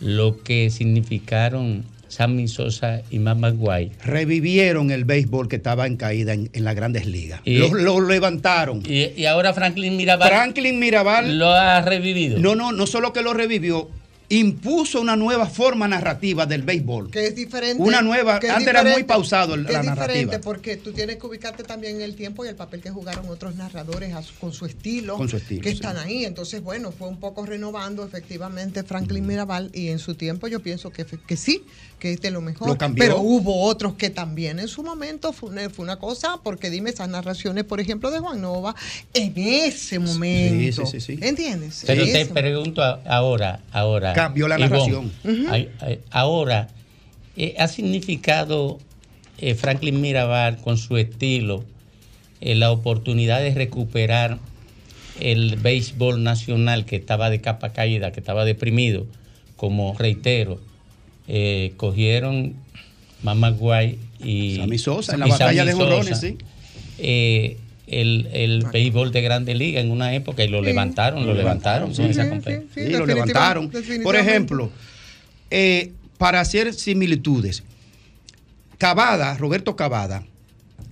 lo que significaron Sammy Sosa y Mama Guay. Revivieron el béisbol que estaba en caída en, en las grandes ligas. Y- lo, lo levantaron. Y, y ahora Franklin Mirabal. Franklin Mirabal lo ha revivido. No, no, no solo que lo revivió, impuso una nueva forma narrativa del béisbol. Que es diferente. Una nueva, que es antes era muy pausado el- que la es narrativa. diferente porque tú tienes que ubicarte también en el tiempo y el papel que jugaron otros narradores su- con su estilo. Con su estilo, Que sí. están ahí. Entonces, bueno, fue un poco renovando efectivamente Franklin Mirabal y en su tiempo yo pienso que, que sí, que este es lo mejor. Lo cambió. Pero hubo otros que también en su momento fue una, fue una cosa, porque dime esas narraciones, por ejemplo, de Juan Nova, en ese momento. sí, sí, sí. ¿Entiendes? Pero En te pregunto ahora, ahora. Cambió la narración. Ahora, eh, ¿ha significado eh, Franklin Mirabal con su estilo eh, la oportunidad de recuperar el béisbol nacional que estaba de capa caída, que estaba deprimido? Como reitero, eh, cogieron Mama Guay y Sammy Sosa, en la batalla Sammy de jonrones, Sosa, sí. eh, el, el béisbol de Grande Liga en una época y lo levantaron, lo levantaron con esa competencia. Sí, lo levantaron. Por ejemplo, eh, para hacer similitudes, Cavada, Roberto Cavada,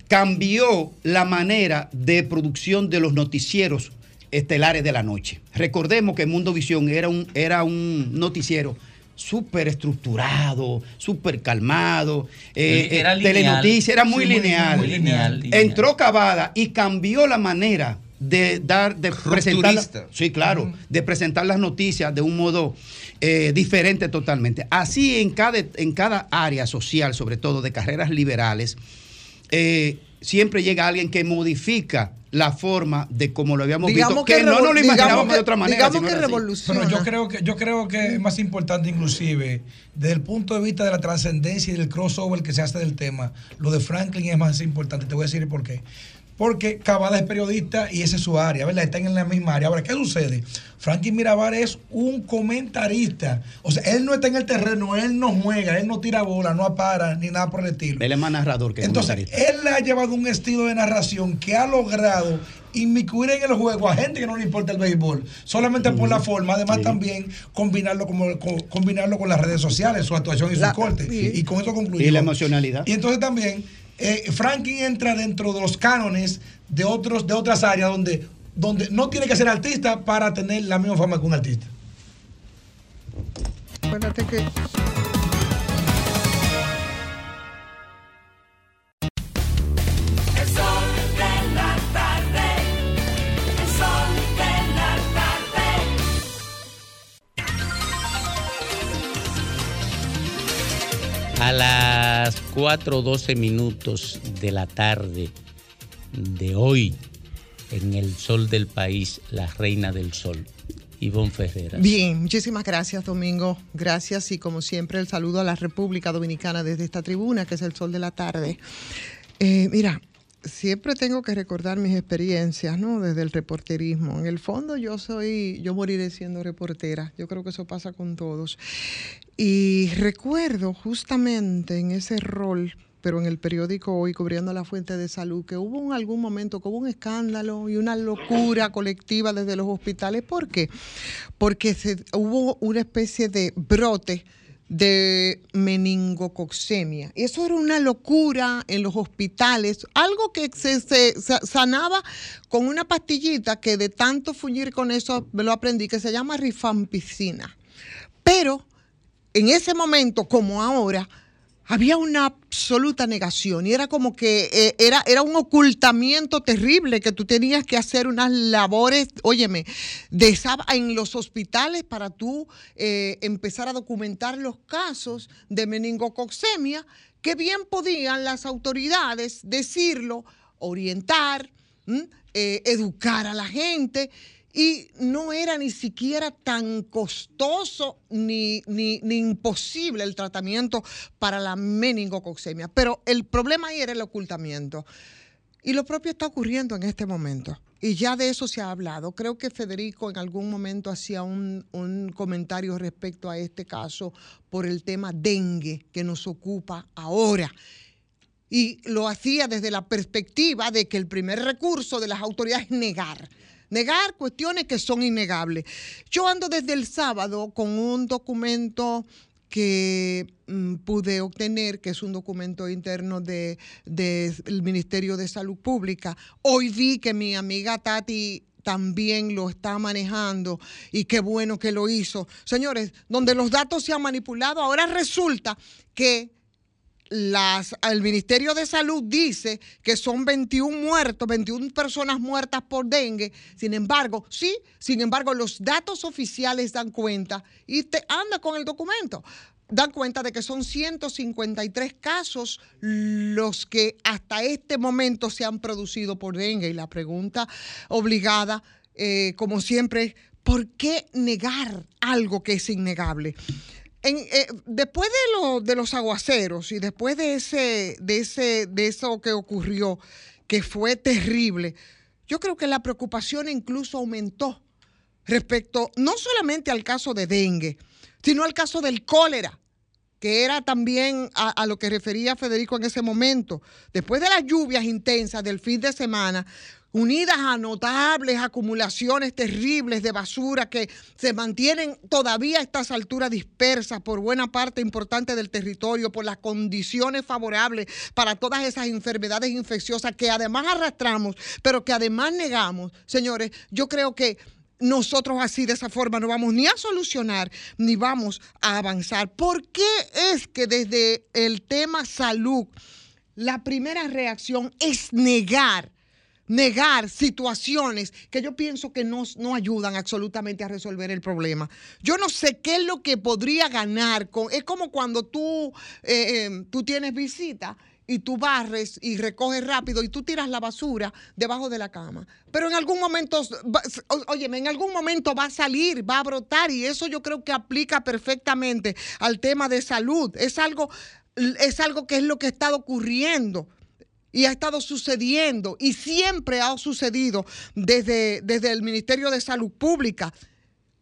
cambió la manera de producción de los noticieros estelares de la noche. Recordemos que Mundo Visión era un, era un noticiero súper estructurado, súper calmado, eh, Era eh, lineal. telenoticias, era muy Sí, lineal. muy lineal, lineal. Entró Cavada y cambió la manera de dar, de presentar, sí, claro, de presentar las noticias de un modo eh, diferente totalmente. Así en cada, en cada área social, sobre todo de carreras liberales, eh, siempre llega alguien que modifica la forma de como lo habíamos Digamos visto, que, que no nos lo imaginábamos que- de otra manera. digamos que revoluciona. Pero yo creo que yo creo que es más importante inclusive desde el punto de vista de la trascendencia y del crossover que se hace del tema, lo de Franklin es más importante. Te voy a decir por qué. Porque Cavada es periodista y esa es su área, ¿verdad? Están en la misma área. Ahora, ¿qué sucede? Franklin Mirabal es un comentarista. O sea, él no está en el terreno, él no juega, él no tira bola, no para, ni nada por el estilo. Él es más narrador que Entonces, comentarista. él ha llevado un estilo de narración que ha logrado inmiscuir en el juego a gente que no le importa el béisbol, solamente por la forma, además también combinarlo, como, co- combinarlo con las redes sociales, su actuación y su La- corte. Y con eso concluyo. Y la emocionalidad. Y entonces también, eh, Franklin entra dentro de los cánones de, otros, de otras áreas donde, donde no tiene que ser artista para tener la misma fama que un artista. Acuérdate que A las 4.12 minutos de la tarde de hoy, en el sol del país, la reina del sol, Ivonne Ferreras. Bien, muchísimas gracias, Domingo. Gracias y como siempre el saludo a la República Dominicana desde esta tribuna, que es el sol de la tarde. Eh, mira, siempre tengo que recordar mis experiencias, ¿no? Desde el reporterismo. En el fondo yo soy, yo moriré siendo reportera. Yo creo que eso pasa con todos. Y recuerdo justamente en ese rol pero en el periódico hoy, cubriendo la fuente de salud, que hubo en algún momento que hubo un escándalo y una locura colectiva desde los hospitales. ¿Por qué? Porque se, hubo una especie de brote de meningococcemia. Eso era una locura en los hospitales, algo que se sanaba con una pastillita que de tanto fuñir con eso me lo aprendí, que se llama rifampicina. Pero en ese momento, como ahora, había una absoluta negación y era como que eh, era, era un ocultamiento terrible que tú tenías que hacer unas labores, óyeme, de en los hospitales para tú eh, empezar a documentar los casos de meningococcemia, que bien podían las autoridades decirlo, orientar, eh, educar a la gente y no era ni siquiera tan costoso ni, ni, ni imposible el tratamiento para la meningococcemia. Pero el problema ahí era el ocultamiento. Y lo propio está ocurriendo en este momento. Y ya de eso se ha hablado. Creo que Federico en algún momento hacía un, un comentario respecto a este caso por el tema dengue que nos ocupa ahora. Y lo hacía desde la perspectiva de que el primer recurso de las autoridades es negar. Negar cuestiones que son innegables. Yo ando desde el sábado con un documento que mm, pude obtener, que es un documento interno del de, del Ministerio de Salud Pública. Hoy vi que mi amiga Tati también lo está manejando y qué bueno que lo hizo. Señores, donde los datos se han manipulado, ahora resulta que las, el Ministerio de Salud dice que son 21 muertos, 21 personas muertas por dengue. Sin embargo, sí, sin embargo, los datos oficiales dan cuenta y te anda con el documento. Dan cuenta de que son 153 casos los que hasta este momento se han producido por dengue. Y la pregunta obligada, eh, como siempre, ¿por qué negar algo que es innegable? Eh, después de, lo- de los aguaceros y después de ese, de ese, de eso que ocurrió, que fue terrible, yo creo que la preocupación incluso aumentó respecto no solamente al caso de dengue, sino al caso del cólera, que era también a lo que refería Federico en ese momento. Después de las lluvias intensas del fin de semana, unidas a notables acumulaciones terribles de basura que se mantienen todavía a estas alturas dispersas por buena parte importante del territorio, por las condiciones favorables para todas esas enfermedades infecciosas que además arrastramos, pero que además negamos. Señores, yo creo que nosotros así de esa forma no vamos ni a solucionar ni vamos a avanzar. ¿Por qué es que desde el tema salud la primera reacción es negar? Negar situaciones que yo pienso que no, no ayudan absolutamente a resolver el problema. Yo no sé qué es lo que podría ganar con. Es como cuando tú, eh, eh, tú tienes visita y tú barres y recoges rápido y tú tiras la basura debajo de la cama. Pero en algún momento, óyeme, en algún momento va a salir, va a brotar y eso yo creo que aplica perfectamente al tema de salud. Es algo, es algo que es lo que ha estado ocurriendo y ha estado sucediendo y siempre ha sucedido desde, desde el Ministerio de Salud Pública.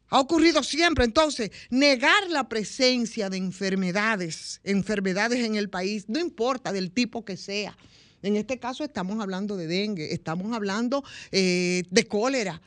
Ha ocurrido siempre. Entonces, negar la presencia de enfermedades, enfermedades en el país, no importa del tipo que sea. En este caso estamos hablando de dengue, estamos hablando eh, de cólera.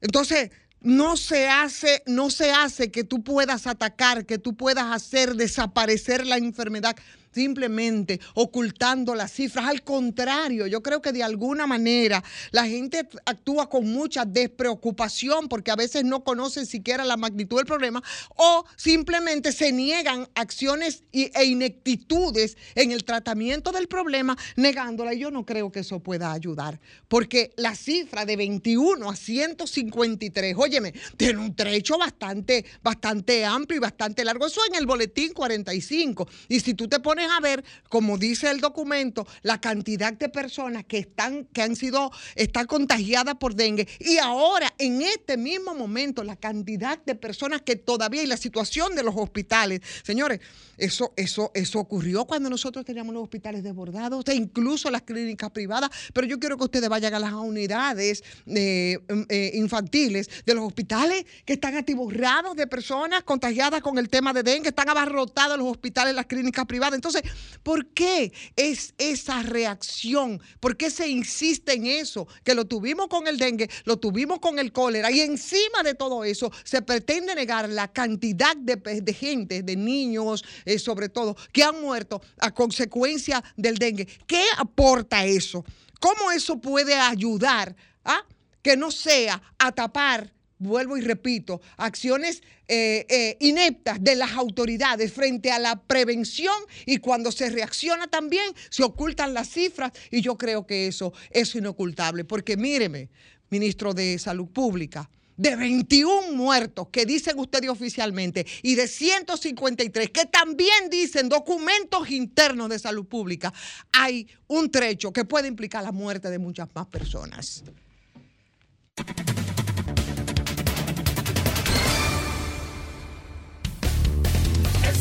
Entonces, no se hace, no se hace que tú puedas atacar, que tú puedas hacer desaparecer la enfermedad simplemente ocultando las cifras. Al contrario, yo creo que de alguna manera la gente actúa con mucha despreocupación porque a veces no conocen siquiera la magnitud del problema o simplemente se niegan acciones e ineptitudes en el tratamiento del problema negándola. Y yo no creo que eso pueda ayudar porque la cifra de 21 a 153, óyeme, tiene un trecho bastante, bastante amplio y bastante largo. Eso en el boletín 45. Y si tú te pones a ver, como dice el documento, la cantidad de personas que están, que han sido, están contagiadas por dengue. Y ahora, en este mismo momento, la cantidad de personas que todavía y la situación de los hospitales. Señores, eso, eso, eso ocurrió cuando nosotros teníamos los hospitales desbordados, e incluso las clínicas privadas. Pero yo quiero que ustedes vayan a las unidades eh, eh, infantiles de los hospitales que están atiborrados de personas contagiadas con el tema de dengue, están abarrotados los hospitales, las clínicas privadas. Entonces, Entonces, ¿por qué es esa reacción? ¿Por qué se insiste en eso? Que lo tuvimos con el dengue, lo tuvimos con el cólera y encima de todo eso se pretende negar la cantidad de, gente, de niños eh, sobre todo, que han muerto a consecuencia del dengue. ¿Qué aporta eso? ¿Cómo eso puede ayudar a que no sea a tapar vuelvo y repito, acciones eh, eh, ineptas de las autoridades frente a la prevención y cuando se reacciona también se ocultan las cifras y yo creo que eso es inocultable, porque míreme, ministro de Salud Pública, de 21 muertos que dicen ustedes oficialmente y de 153 que también dicen documentos internos de salud pública, hay un trecho que puede implicar la muerte de muchas más personas.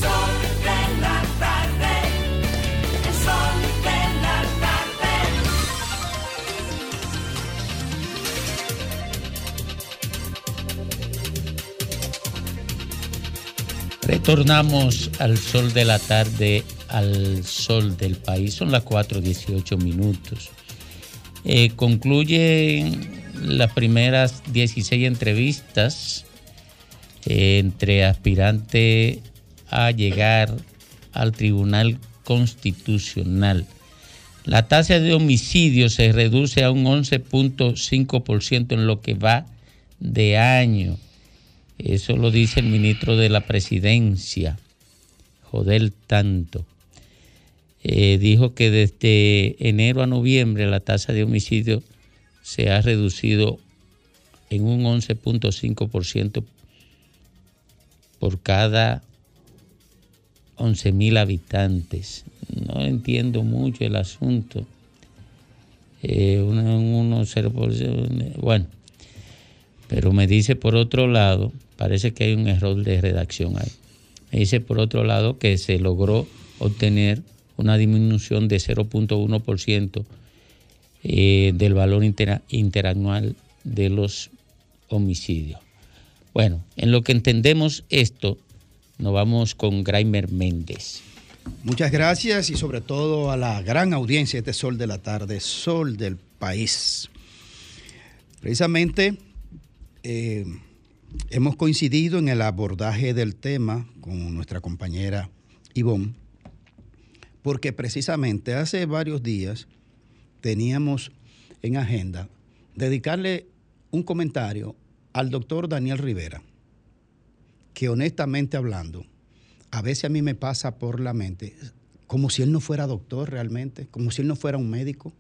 Sol de la tarde. Sol de la tarde. Retornamos al sol de la tarde, al sol del país. Son las 4.18 minutos. Eh, concluyen las primeras 16 entrevistas eh, entre aspirantes a llegar al Tribunal Constitucional. La tasa de homicidio se reduce a un 11.5% en lo que va de año. Eso lo dice el ministro de la Presidencia, Joder Tanto. Eh, dijo que desde enero a noviembre la tasa de homicidio se ha reducido en un 11.5% por cada 11 mil habitantes. No entiendo mucho el asunto. Eh, uno, bueno, pero me dice por otro lado, parece que hay un error de redacción ahí. Me dice por otro lado que se logró obtener una disminución de 0.1% eh, del valor intera- interanual de los homicidios. Bueno, en lo que entendemos esto, nos vamos con Graimer Méndez. Muchas gracias y sobre todo a la gran audiencia de este Sol de la Tarde, Sol del País. Precisamente eh, hemos coincidido en el abordaje del tema con nuestra compañera Ivonne, porque precisamente hace varios días teníamos en agenda dedicarle un comentario al doctor Daniel Rivera, que honestamente hablando, a veces a mí me pasa por la mente como si él no fuera doctor realmente, como si él no fuera un médico.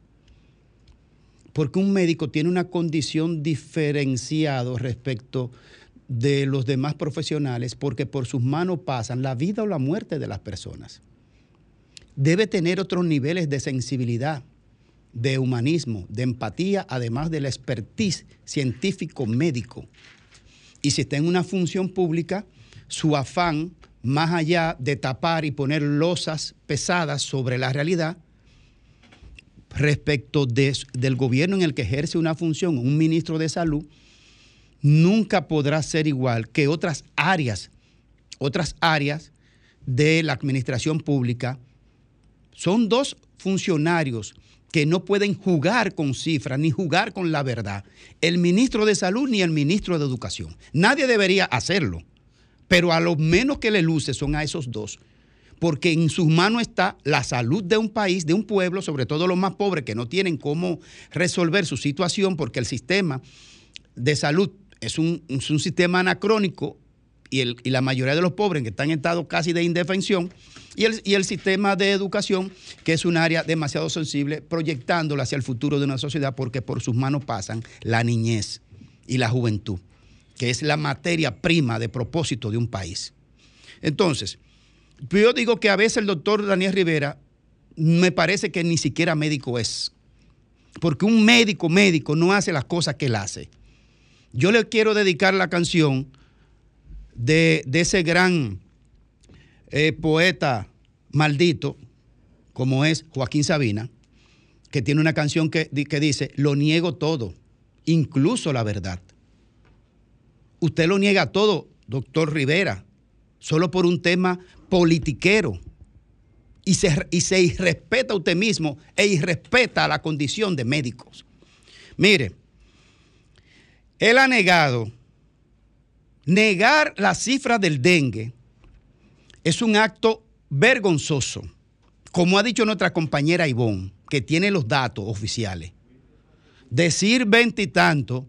Porque un médico tiene una condición diferenciada respecto de los demás profesionales porque por sus manos pasan la vida o la muerte de las personas. Debe tener otros niveles de sensibilidad, de humanismo, de empatía, además del expertise científico médico. Y si está en una función pública, su afán, más allá de tapar y poner losas pesadas sobre la realidad, respecto de- del gobierno en el que ejerce una función un ministro de salud, nunca podrá ser igual que otras áreas, otras áreas de la administración pública. Son dos funcionarios que no pueden jugar con cifras ni jugar con la verdad. El ministro de salud ni el ministro de educación. Nadie debería hacerlo. Pero a lo menos que le luce son a esos dos. Porque en sus manos está la salud de un país, de un pueblo, sobre todo los más pobres que no tienen cómo resolver su situación porque el sistema de salud es un, es un sistema anacrónico y, el- y la mayoría de los pobres que están en estado casi de indefensión y el, y el sistema de educación que es un área demasiado sensible proyectándola hacia el futuro de una sociedad porque por sus manos pasan la niñez y la juventud, que es la materia prima de propósito de un país. Entonces, yo digo que a veces el doctor Daniel Rivera me parece que ni siquiera médico es. Porque un médico, médico, no hace las cosas que él hace. Yo le quiero dedicar la canción de, de ese gran eh, poeta maldito, como es Joaquín Sabina, que tiene una canción que, que dice, lo niego todo, incluso la verdad. Usted lo niega todo, doctor Rivera, solo por un tema politiquero. y se, y se irrespeta a usted mismo e irrespeta la condición de médicos. Mire, él ha negado, negar la cifra del dengue es un acto vergonzoso, como ha dicho nuestra compañera Ivonne, que tiene los datos oficiales. Decir tanto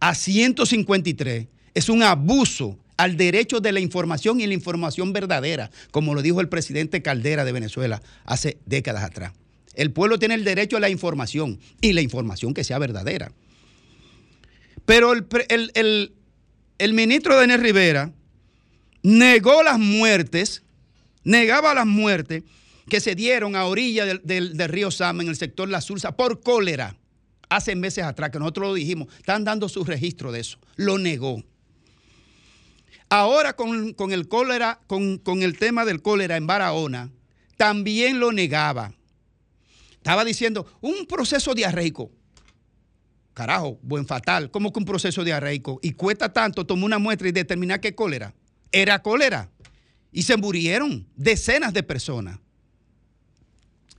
a 153 es un abuso al derecho de la información y la información verdadera, como lo dijo el presidente Caldera de Venezuela hace décadas atrás. El pueblo tiene el derecho a la información y la información que sea verdadera. Pero el, el- el- el ministro Daniel Rivera negó las muertes, negaba las muertes que se dieron a orilla del, río Sama en el sector La Sursa por cólera hace meses atrás, que nosotros lo dijimos, están dando su registro de eso. Lo negó. Ahora con, con el cólera, con, con el tema del cólera en Barahona, también lo negaba. Estaba diciendo, un proceso diarreico. Carajo, buen fatal. ¿Cómo que un proceso diarreico? Y cuesta tanto tomar una muestra y determinar qué cólera. Era cólera. Y se murieron decenas de personas.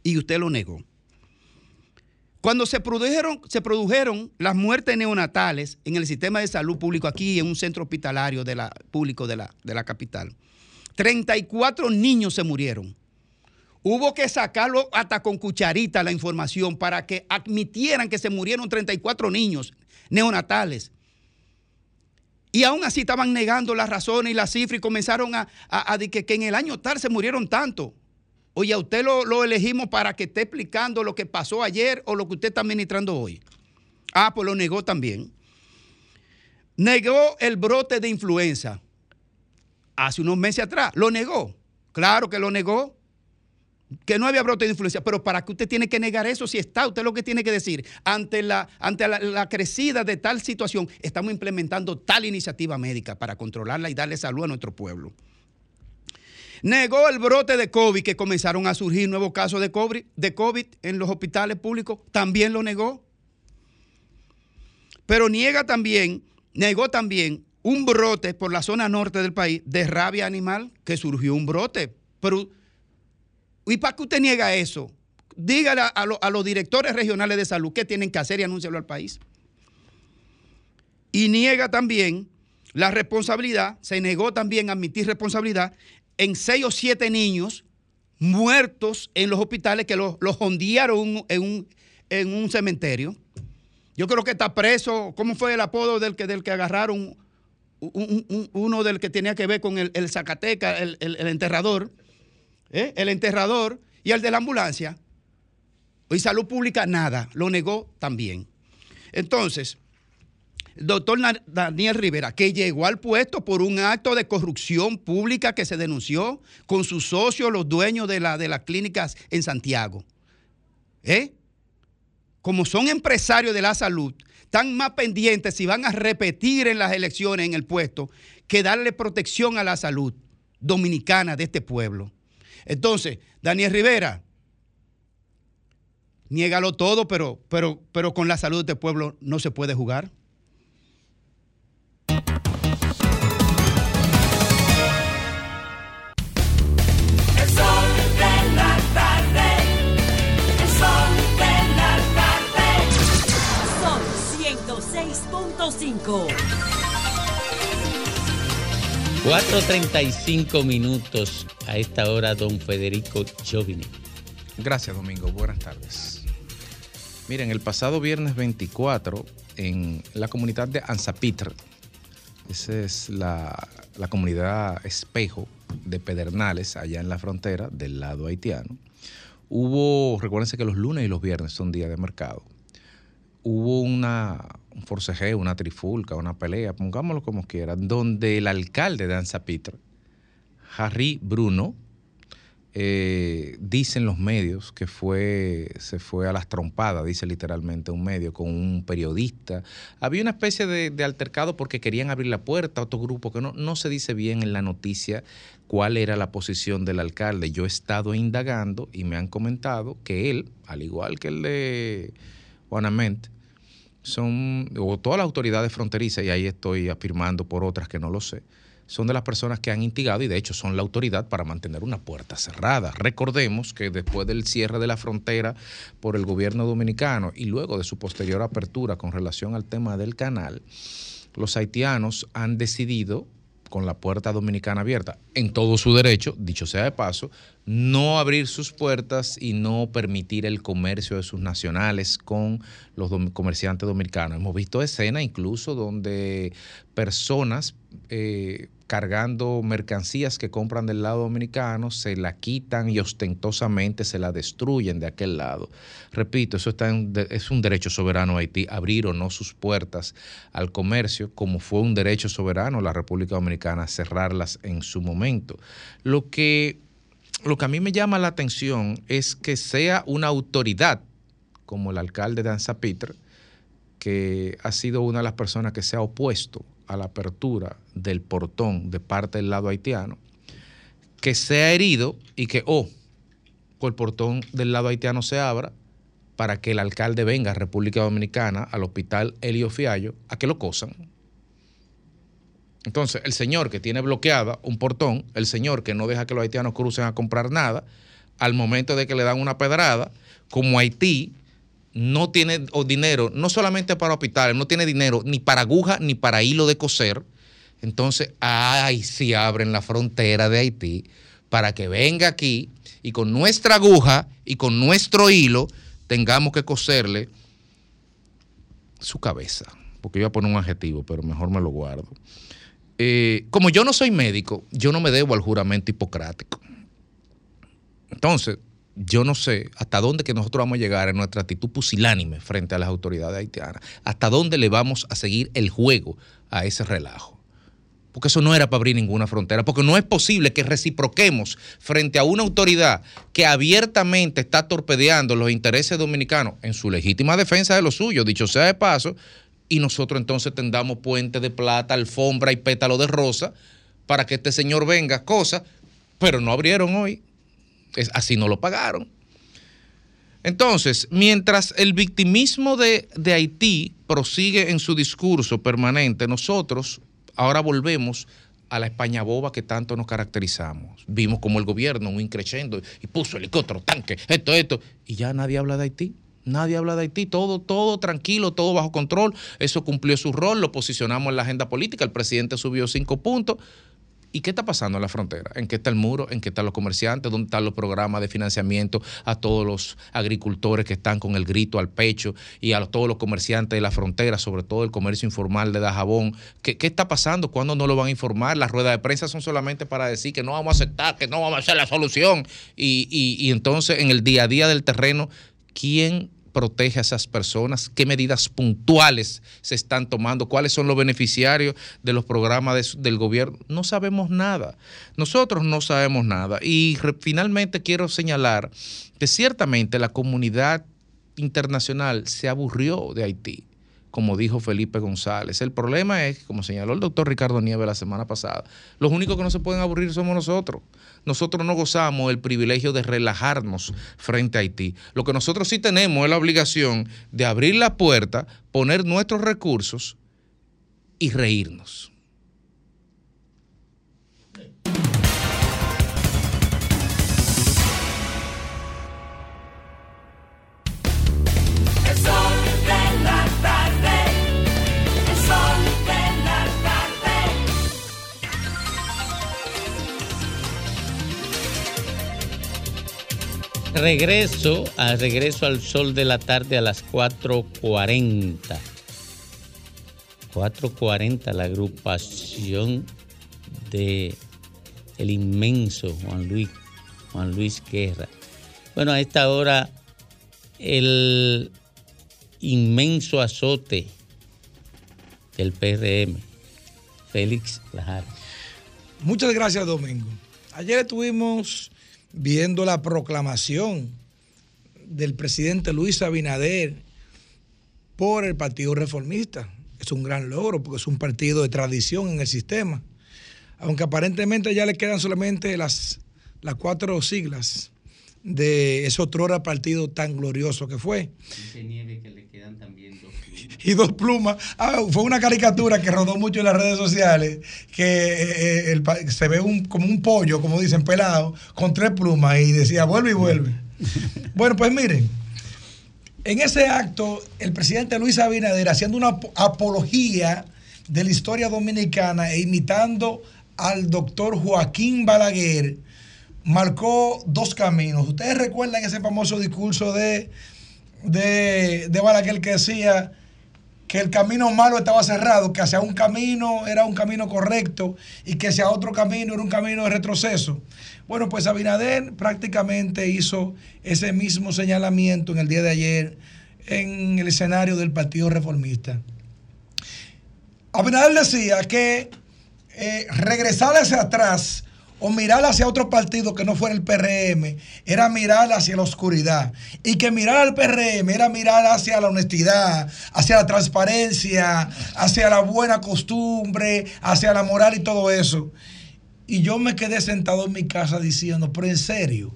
Y usted lo negó. Cuando se produjeron, se produjeron las muertes neonatales en el sistema de salud público aquí en un centro hospitalario de la, público de la, de la capital, 34 niños se murieron. Hubo que sacarlo hasta con cucharita la información para que admitieran que se murieron 34 niños neonatales. Y aún así estaban negando las razones y las cifras y comenzaron a, a- a de que, que en el año tal se murieron tanto. Oye, a usted lo, lo elegimos para que esté explicando lo que pasó ayer o lo que usted está administrando hoy. Ah, pues lo negó también. Negó el brote de influenza hace unos meses atrás. Lo negó. Claro que lo negó. Que no había brote de influenza. Pero ¿para qué usted tiene que negar eso si está? Usted lo que tiene que decir. Ante la, ante la crecida de tal situación, estamos implementando tal iniciativa médica para controlarla y darle salud a nuestro pueblo. Negó el brote de COVID, que comenzaron a surgir nuevos casos de COVID, de COVID en los hospitales públicos. También lo negó. Pero niega también, negó también un brote por la zona norte del país de rabia animal, que surgió un brote. Pero, ¿y para qué usted niega eso? Dígale a, a lo- a los directores regionales de salud qué tienen que hacer y anúncialo al país. Y niega también la responsabilidad, se negó también a admitir responsabilidad en seis o siete niños muertos en los hospitales que los, los en un, en un cementerio. Yo creo que está preso. ¿Cómo fue el apodo del que, del que agarraron? Un- un- un- uno del que tenía que ver con el, el Zacateca, el enterrador. ¿Eh? El enterrador y el de la ambulancia. Y salud pública, nada. Lo negó también. Entonces, el doctor Daniel Rivera, que llegó al puesto por un acto de corrupción pública que se denunció con sus socios, los dueños de, la, de las clínicas en Santiago. ¿Eh? Como son empresarios de la salud, están más pendientes si van a repetir en las elecciones en el puesto que darle protección a la salud dominicana de este pueblo. Entonces, Daniel Rivera, niégalo todo, pero, pero, pero con la salud de este pueblo no se puede jugar. El sol de la tarde. El sol de la tarde. Sol 106.5. 4.35 minutos a esta hora, don Federico Jovini. Gracias, Domingo. Buenas tardes. Miren, el pasado viernes 24, en la comunidad de Anzapitr, esa es la, comunidad espejo de Pedernales, allá en la frontera, del lado haitiano, hubo, recuérdense que los lunes y los viernes son días de mercado, hubo una, un forcejeo, una trifulca, una pelea, pongámoslo como quieran, donde el alcalde de Anzapitr, Harry Bruno, eh, dicen los medios que fue, se fue a las trompadas, dice literalmente un medio, con un periodista. Había una especie de, altercado porque querían abrir la puerta a otro grupo que no, no se dice bien en la noticia cuál era la posición del alcalde. Yo he estado indagando y me han comentado que él, al igual que el de Juanamente, son, o todas las autoridades fronterizas, y ahí estoy afirmando por otras que no lo sé, son de las personas que han instigado y de hecho son la autoridad para mantener una puerta cerrada. Recordemos que después del cierre de la frontera por el gobierno dominicano y luego de su posterior apertura con relación al tema del canal, los haitianos han decidido con la puerta dominicana abierta, en todo su derecho, dicho sea de paso, no abrir sus puertas y no permitir el comercio de sus nacionales con los comerciantes dominicanos. Hemos visto escenas incluso donde personas eh, cargando mercancías que compran del lado dominicano se la quitan y ostentosamente se la destruyen de aquel lado. Repito, eso es un derecho soberano Haití, abrir o no sus puertas al comercio, como fue un derecho soberano la República Dominicana cerrarlas en su momento. Lo que, lo que a mí me llama la atención es que sea una autoridad como el alcalde de Anzapitre, que ha sido una de las personas que se ha opuesto a la apertura del portón de parte del lado haitiano, que sea herido y que, oh, el portón del lado haitiano se abra para que el alcalde venga a República Dominicana, al hospital Helio Fiallo, a que lo cosan. Entonces, el señor que tiene bloqueada un portón, el señor que no deja que los haitianos crucen a comprar nada, al momento de que le dan una pedrada, como Haití no tiene dinero, no solamente para hospitales, no tiene dinero ni para aguja ni para hilo de coser, entonces, ay, si abren la frontera de Haití para que venga aquí y con nuestra aguja y con nuestro hilo tengamos que coserle su cabeza. Porque iba a poner un adjetivo, pero mejor me lo guardo. Eh, como yo no soy médico, yo no me debo al juramento hipocrático. Entonces, yo no sé hasta dónde que nosotros vamos a llegar en nuestra actitud pusilánime frente a las autoridades haitianas. Hasta dónde le vamos a seguir el juego a ese relajo. Porque eso no era para abrir ninguna frontera. Porque no es posible que reciproquemos frente a una autoridad que abiertamente está torpedeando los intereses dominicanos en su legítima defensa de lo suyo, dicho sea de paso, y nosotros entonces tendamos puente de plata, alfombra y pétalo de rosa para que este señor venga, cosas, pero no abrieron hoy. Es, así no lo pagaron. Entonces, mientras el victimismo de, de Haití prosigue en su discurso permanente, nosotros ahora volvemos a la España boba que tanto nos caracterizamos. Vimos como el gobierno, un increciendo, y puso helicóptero, tanque, esto, esto, y ya nadie habla de Haití. Nadie habla de Haití, todo, todo tranquilo, todo bajo control. Eso cumplió su rol, lo posicionamos en la agenda política, el presidente subió cinco puntos. ¿Y qué está pasando en la frontera? ¿En qué está el muro? ¿En qué están los comerciantes? ¿Dónde están los programas de financiamiento a todos los agricultores que están con el grito al pecho y a todos los comerciantes de la frontera, sobre todo el comercio informal de Dajabón? ¿Qué, qué está pasando? ¿Cuándo no lo van a informar? Las ruedas de prensa son solamente para decir que no vamos a aceptar, que no vamos a hacer la solución. Y, y- y entonces en el día a día del terreno, ¿quién protege a esas personas? ¿Qué medidas puntuales se están tomando? ¿Cuáles son los beneficiarios de los programas de del gobierno? No sabemos nada. Nosotros no sabemos nada. Y finalmente quiero señalar que ciertamente la comunidad internacional se aburrió de Haití, como dijo Felipe González. El problema es, como señaló el doctor Ricardo Nieves la semana pasada, los únicos que no se pueden aburrir somos nosotros. Nosotros no gozamos el privilegio de relajarnos frente a Haití. Lo que nosotros sí tenemos es la obligación de abrir la puerta, poner nuestros recursos y reírnos. Regreso, a regreso al sol de la tarde a las 4.40. 4.40 la agrupación de el inmenso Juan Luis, Juan Luis Guerra. Bueno, a esta hora el inmenso azote del PRM, Félix Lajar. Muchas gracias, Domingo. Ayer estuvimos viendo la proclamación del presidente Luis Abinader por el Partido Reformista. Es un gran logro porque es un partido de tradición en el sistema. Aunque aparentemente ya le quedan solamente las, las cuatro siglas de ese otrora partido tan glorioso que fue. Dice Nieve que le quedan también. Y dos plumas. Ah, fue una caricatura que rodó mucho en las redes sociales, que eh, el pa- se ve un, como un pollo, como dicen, pelado, con tres plumas y decía, vuelve y vuelve. bueno, pues miren, en ese acto, el presidente Luis Abinader haciendo una ap- apología de la historia dominicana e imitando al doctor Joaquín Balaguer, marcó dos caminos. Ustedes recuerdan ese famoso discurso de, de, de Balaguer que decía que el camino malo estaba cerrado, que hacia un camino era un camino correcto y que hacia otro camino era un camino de retroceso. Bueno, pues Abinader prácticamente hizo ese mismo señalamiento en el día de ayer en el escenario del Partido Reformista. Abinader decía que eh, regresar hacia atrás o mirar hacia otro partido que no fuera el PRM era mirar hacia la oscuridad. Y que mirar al PRM era mirar hacia la honestidad, hacia la transparencia, hacia la buena costumbre, hacia la moral y todo eso. Y yo me quedé sentado en mi casa diciendo, pero en serio.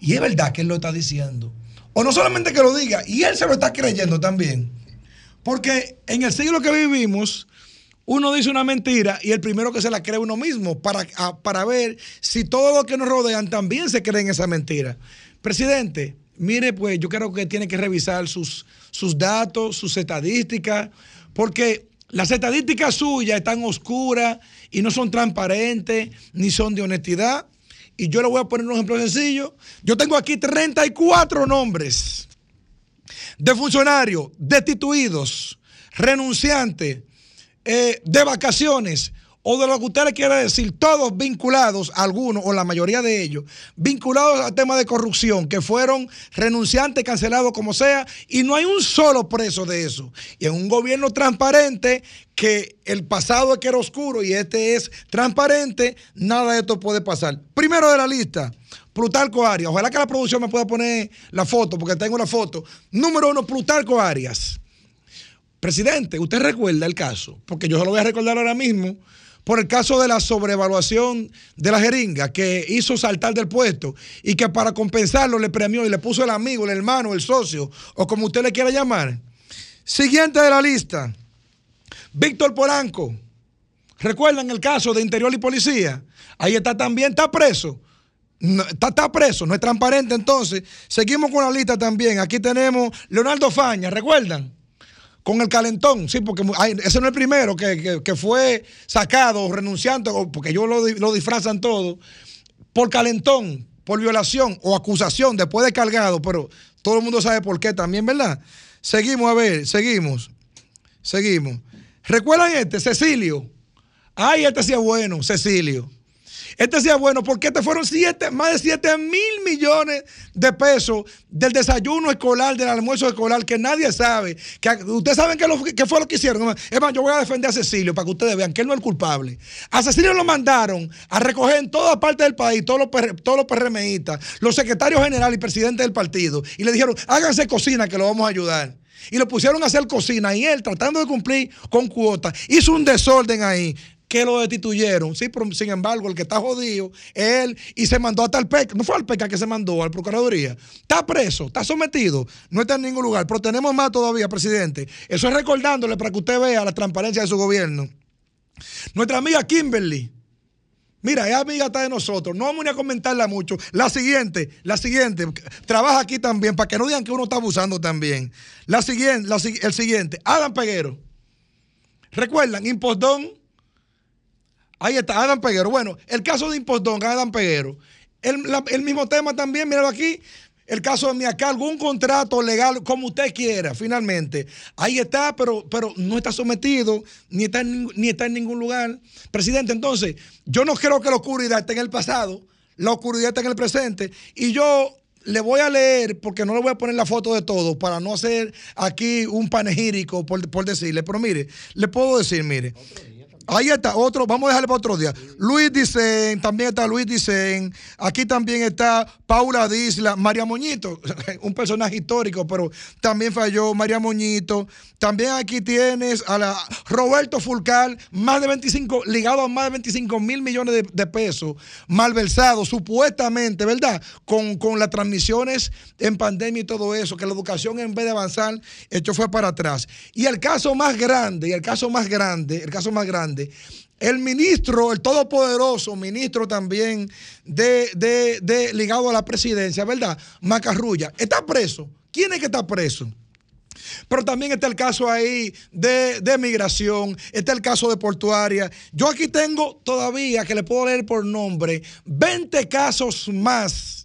Y es verdad que él lo está diciendo. O no solamente que lo diga, y él se lo está creyendo también. Porque en el siglo que vivimos, uno dice una mentira y el primero que se la cree uno mismo para, para ver si todos los que nos rodean también se creen esa mentira. Presidente, mire, pues yo creo que tiene que revisar sus, sus datos, sus estadísticas, porque las estadísticas suyas están oscuras y no son transparentes ni son de honestidad. Y yo le voy a poner un ejemplo sencillo. Yo tengo aquí 34 nombres de funcionarios destituidos, renunciantes, eh, de vacaciones o de lo que usted le quiera decir, todos vinculados, algunos o la mayoría de ellos, vinculados al tema de corrupción, que fueron renunciantes, cancelados, como sea, y no hay un solo preso de eso. Y en un gobierno transparente, que el pasado es que era oscuro y este es transparente, nada de esto puede pasar. Primero de la lista, Plutarco Arias. Ojalá que la producción me pueda poner la foto, porque tengo la foto. Número uno, Plutarco Arias. Presidente, usted recuerda el caso, porque yo se lo voy a recordar ahora mismo, por el caso de la sobrevaluación de la jeringa que hizo saltar del puesto y que para compensarlo le premió y le puso el amigo, el hermano, el socio, o como usted le quiera llamar. Siguiente de la lista, Víctor Polanco. ¿Recuerdan el caso de Interior y Policía? Ahí está también, está preso. No, está, está preso, no es transparente entonces. Seguimos con la lista también. Aquí tenemos Leonardo Faña, ¿recuerdan? Con el calentón, sí, porque ese no es el primero que, que- fue sacado o porque ellos lo, lo disfrazan todo, por calentón, por violación o acusación después de cargado, pero todo el mundo sabe por qué también, ¿verdad? Seguimos, a ver, seguimos, seguimos. ¿Recuerdan este? Cecilio. Ay, este sí es bueno, Cecilio. Este sí es bueno porque este fueron siete, más de 7 mil millones de pesos del desayuno escolar, del almuerzo escolar, que nadie sabe. Que, ustedes saben qué, fue lo que hicieron. Es más, yo voy a defender a Cecilio para que ustedes vean que él no es el culpable. A Cecilio lo mandaron a recoger en toda parte del país, todos los, todos los PRMistas, los secretarios generales y presidentes del partido, y le dijeron, háganse cocina que lo vamos a ayudar. Y lo pusieron a hacer cocina y él, tratando de cumplir con cuotas, hizo un desorden ahí que lo destituyeron. Sí, sin embargo, el que está jodido es él y se mandó hasta el PEC. No fue al PECA que se mandó, a la Procuraduría. Está preso, está sometido, no está en ningún lugar. Pero tenemos más todavía, presidente. Eso es recordándole para que usted vea la transparencia de su gobierno. Nuestra amiga Kimberly. Mira, es amiga está de nosotros. No vamos ni a comentarla mucho. La siguiente, la siguiente. Trabaja aquí también para que no digan que uno está abusando también. La siguiente, el siguiente. Adam Peguero. ¿Recuerdan? Impostón. Ahí está, Adam Peguero. Bueno, el caso de Impostón, Adam Peguero. El, mismo tema también, míralo aquí. El caso de Miacal, algún contrato legal, como usted quiera, finalmente. Ahí está, pero, pero no está sometido, ni está, en, ni está en ningún lugar. Presidente, entonces, yo no creo que la oscuridad esté en el pasado, la oscuridad está en el presente. Y yo le voy a leer, porque no le voy a poner la foto de todo, para no hacer aquí un panegírico, por, por decirle. Pero mire, le puedo decir, mire. Ahí está, otro, vamos a dejarle para otro día. Luis Dicen, también está Luis Dicen. Aquí también está Paula Disla, María Moñito, un personaje histórico, pero también falló María Moñito. También aquí tienes a la Roberto Fulcal, más de 25, ligado a más de 25 mil millones de, de pesos, malversado, supuestamente, ¿verdad? Con, con las transmisiones en pandemia y todo eso, que la educación en vez de avanzar, hecho fue para atrás. Y el caso más grande, y el caso más grande, el caso más grande, el ministro, el todopoderoso ministro también de, de- de- ligado a la presidencia, ¿verdad? Macarrulla, está preso. ¿Quién es que está preso? Pero también está el caso ahí de, de migración, está el caso de portuaria. Yo aquí tengo todavía, que le puedo leer por nombre, 20 casos más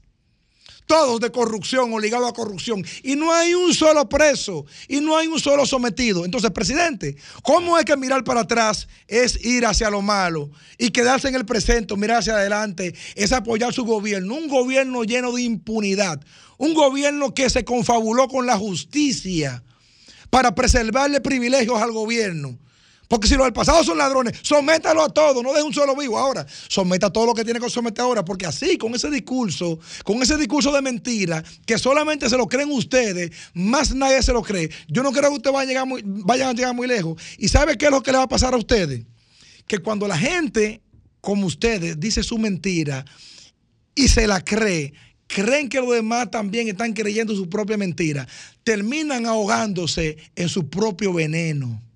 todos de corrupción o ligados a corrupción, y no hay un solo preso, y no hay un solo sometido. Entonces, presidente, ¿cómo es que mirar para atrás es ir hacia lo malo y quedarse en el presente, mirar hacia adelante, es apoyar su gobierno? Un gobierno lleno de impunidad, un gobierno que se confabuló con la justicia para preservarle privilegios al gobierno. Porque si los del pasado son ladrones, sométalo a todo, no deje un solo vivo ahora. Someta todo lo que tiene que someter ahora, porque así, con ese discurso, con ese discurso de mentira, que solamente se lo creen ustedes, más nadie se lo cree. Yo no creo que ustedes vayan a llegar muy, vayan a llegar muy lejos. ¿Y sabe qué es lo que le va a pasar a ustedes? Que cuando la gente, como ustedes, dice su mentira y se la cree, creen que los demás también están creyendo su propia mentira, terminan ahogándose en su propio veneno.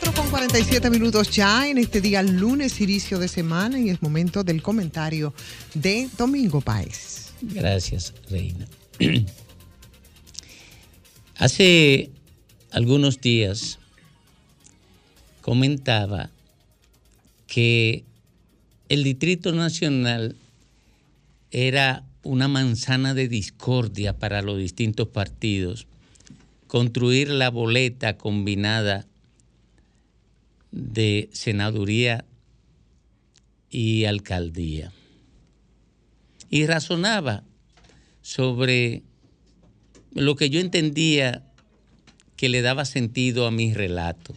4 con 47 minutos ya en este día lunes, inicio de semana, y es momento del comentario de Domingo Páez. Gracias, Reina. Hace algunos días comentaba que el Distrito Nacional era una manzana de discordia para los distintos partidos. Construir la boleta combinada de senaduría y alcaldía. Y razonaba sobre lo que yo entendía que le daba sentido a mi relato.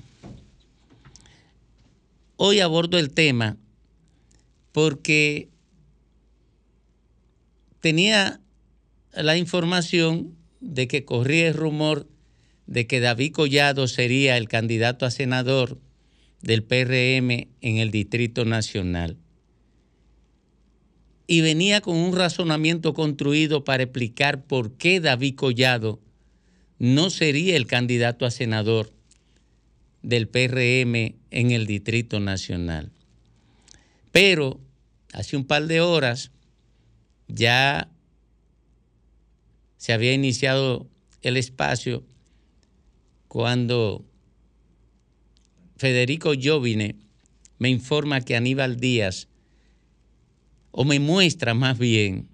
Hoy abordo el tema porque tenía la información de que corría el rumor de que David Collado sería el candidato a senador del PRM en el Distrito Nacional. Y venía con un razonamiento construido para explicar por qué David Collado no sería el candidato a senador del PRM en el Distrito Nacional. Pero hace un par de horas ya se había iniciado el espacio cuando Federico Jovine me informa que Aníbal Díaz, o me muestra más bien,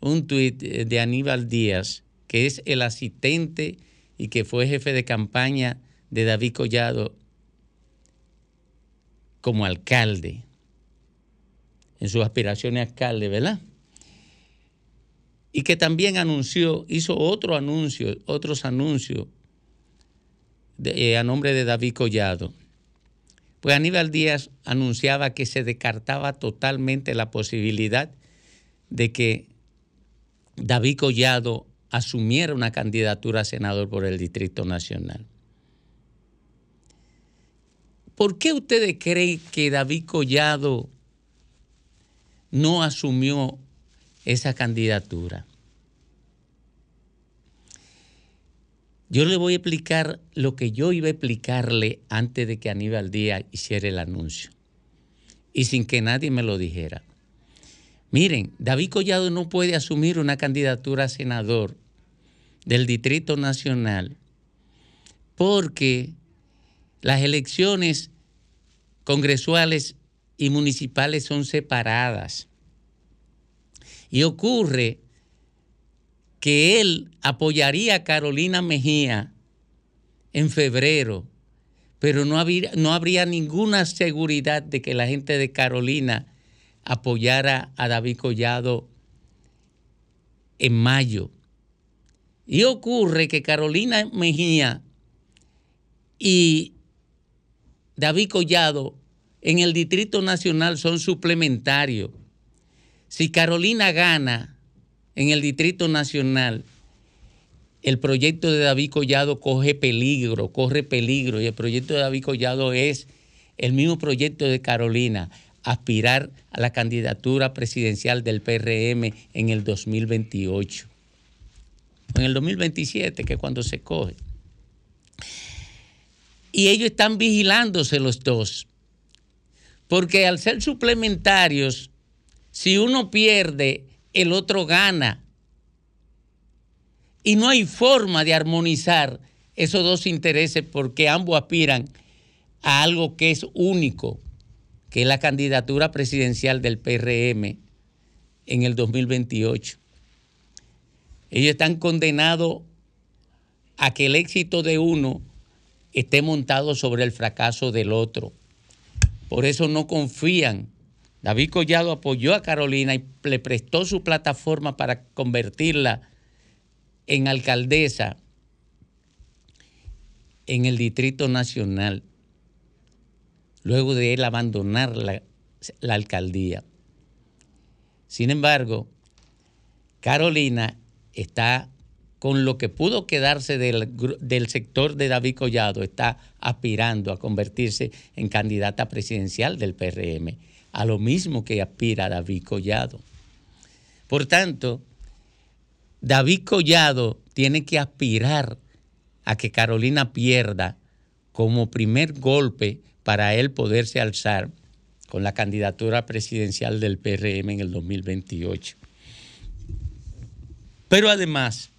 un tuit de Aníbal Díaz, que es el asistente y que fue jefe de campaña de David Collado como alcalde, en sus aspiraciones a alcalde, ¿verdad? Y que también anunció, hizo otro anuncio, otros anuncios eh, a nombre de David Collado. Pues Aníbal Díaz anunciaba que se descartaba totalmente la posibilidad de que David Collado asumiera una candidatura a senador por el Distrito Nacional. ¿Por qué ustedes creen que David Collado no asumió esa candidatura? Yo le voy a explicar lo que yo iba a explicarle antes de que Aníbal Díaz hiciera el anuncio. Y sin que nadie me lo dijera. Miren, David Collado no puede asumir una candidatura a senador del Distrito Nacional porque las elecciones congresuales y municipales son separadas. Y ocurre que él apoyaría a Carolina Mejía en febrero, pero no habría, no habría ninguna seguridad de que la gente de Carolina apoyara a David Collado en mayo. Y ocurre que Carolina Mejía y David Collado en el Distrito Nacional son suplementarios. Si Carolina gana en el Distrito Nacional, el proyecto de David Collado coge peligro, corre peligro, y el proyecto de David Collado es el mismo proyecto de Carolina, aspirar a la candidatura presidencial del PRM en el 2028. En el 2027, que es cuando se coge. Y ellos están vigilándose los dos. Porque al ser suplementarios, si uno pierde, el otro gana. Y no hay forma de armonizar esos dos intereses porque ambos aspiran a algo que es único, que es la candidatura presidencial del PRM en el 2028. Ellos están condenados a que el éxito de uno esté montado sobre el fracaso del otro. Por eso no confían. David Collado apoyó a Carolina y le prestó su plataforma para convertirla en alcaldesa en el Distrito Nacional, luego de él abandonar la, alcaldía. Sin embargo, Carolina está con lo que pudo quedarse del, del, sector de David Collado, está aspirando a convertirse en candidata presidencial del PRM, a lo mismo que aspira David Collado. Por tanto, David Collado tiene que aspirar a que Carolina pierda como primer golpe para él poderse alzar con la candidatura presidencial del PRM en el 2028. Pero además,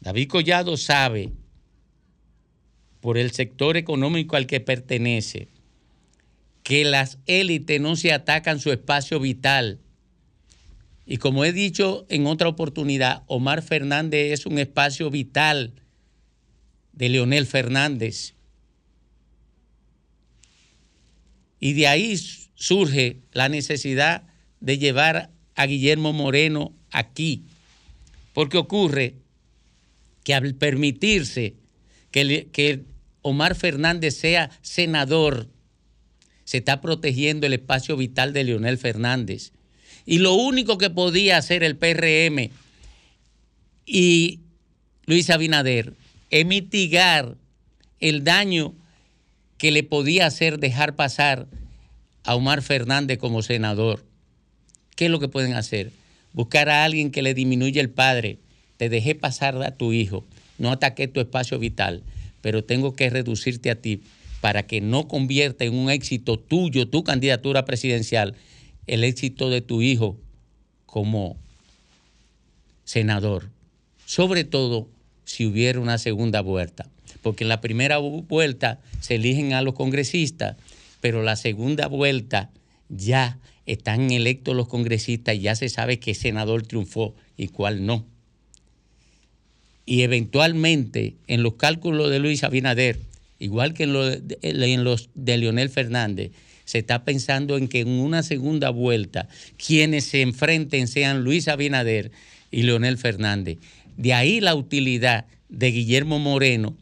David Collado sabe, por el sector económico al que pertenece, que las élites no se atacan su espacio vital. Y como he dicho en otra oportunidad, Omar Fernández es un espacio vital de Leonel Fernández. Y de ahí surge la necesidad de llevar a Guillermo Moreno aquí. Porque ocurre que al permitirse que, que Omar Fernández sea senador, se está protegiendo el espacio vital de Leonel Fernández. Y lo único que podía hacer el PRM y Luis Abinader es mitigar el daño que le podía hacer dejar pasar a Omar Fernández como senador. ¿Qué es lo que pueden hacer? Buscar a alguien que le disminuya el padre, te dejé pasar a tu hijo, no ataqué tu espacio vital, pero tengo que reducirte a ti para que no convierta en un éxito tuyo, tu candidatura presidencial, el éxito de tu hijo como senador. Sobre todo si hubiera una segunda vuelta, porque en la primera vuelta se eligen a los congresistas, pero la segunda vuelta ya están electos los congresistas y ya se sabe qué senador triunfó y cuál no y eventualmente en los cálculos de Luis Abinader, igual que en, los de Leonel Fernández, se está pensando en que en una segunda vuelta quienes se enfrenten sean Luis Abinader y Leonel Fernández. De ahí la utilidad de Guillermo Moreno,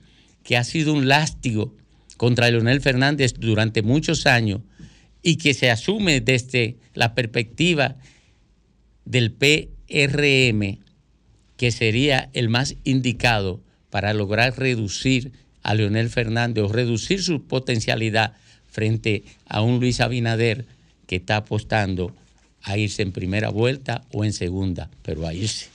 que ha sido un lástigo contra Leonel Fernández durante muchos años y que se asume desde la perspectiva del PRM que sería el más indicado para lograr reducir a Leonel Fernández o reducir su potencialidad frente a un Luis Abinader que está apostando a irse en primera vuelta o en segunda, pero a irse.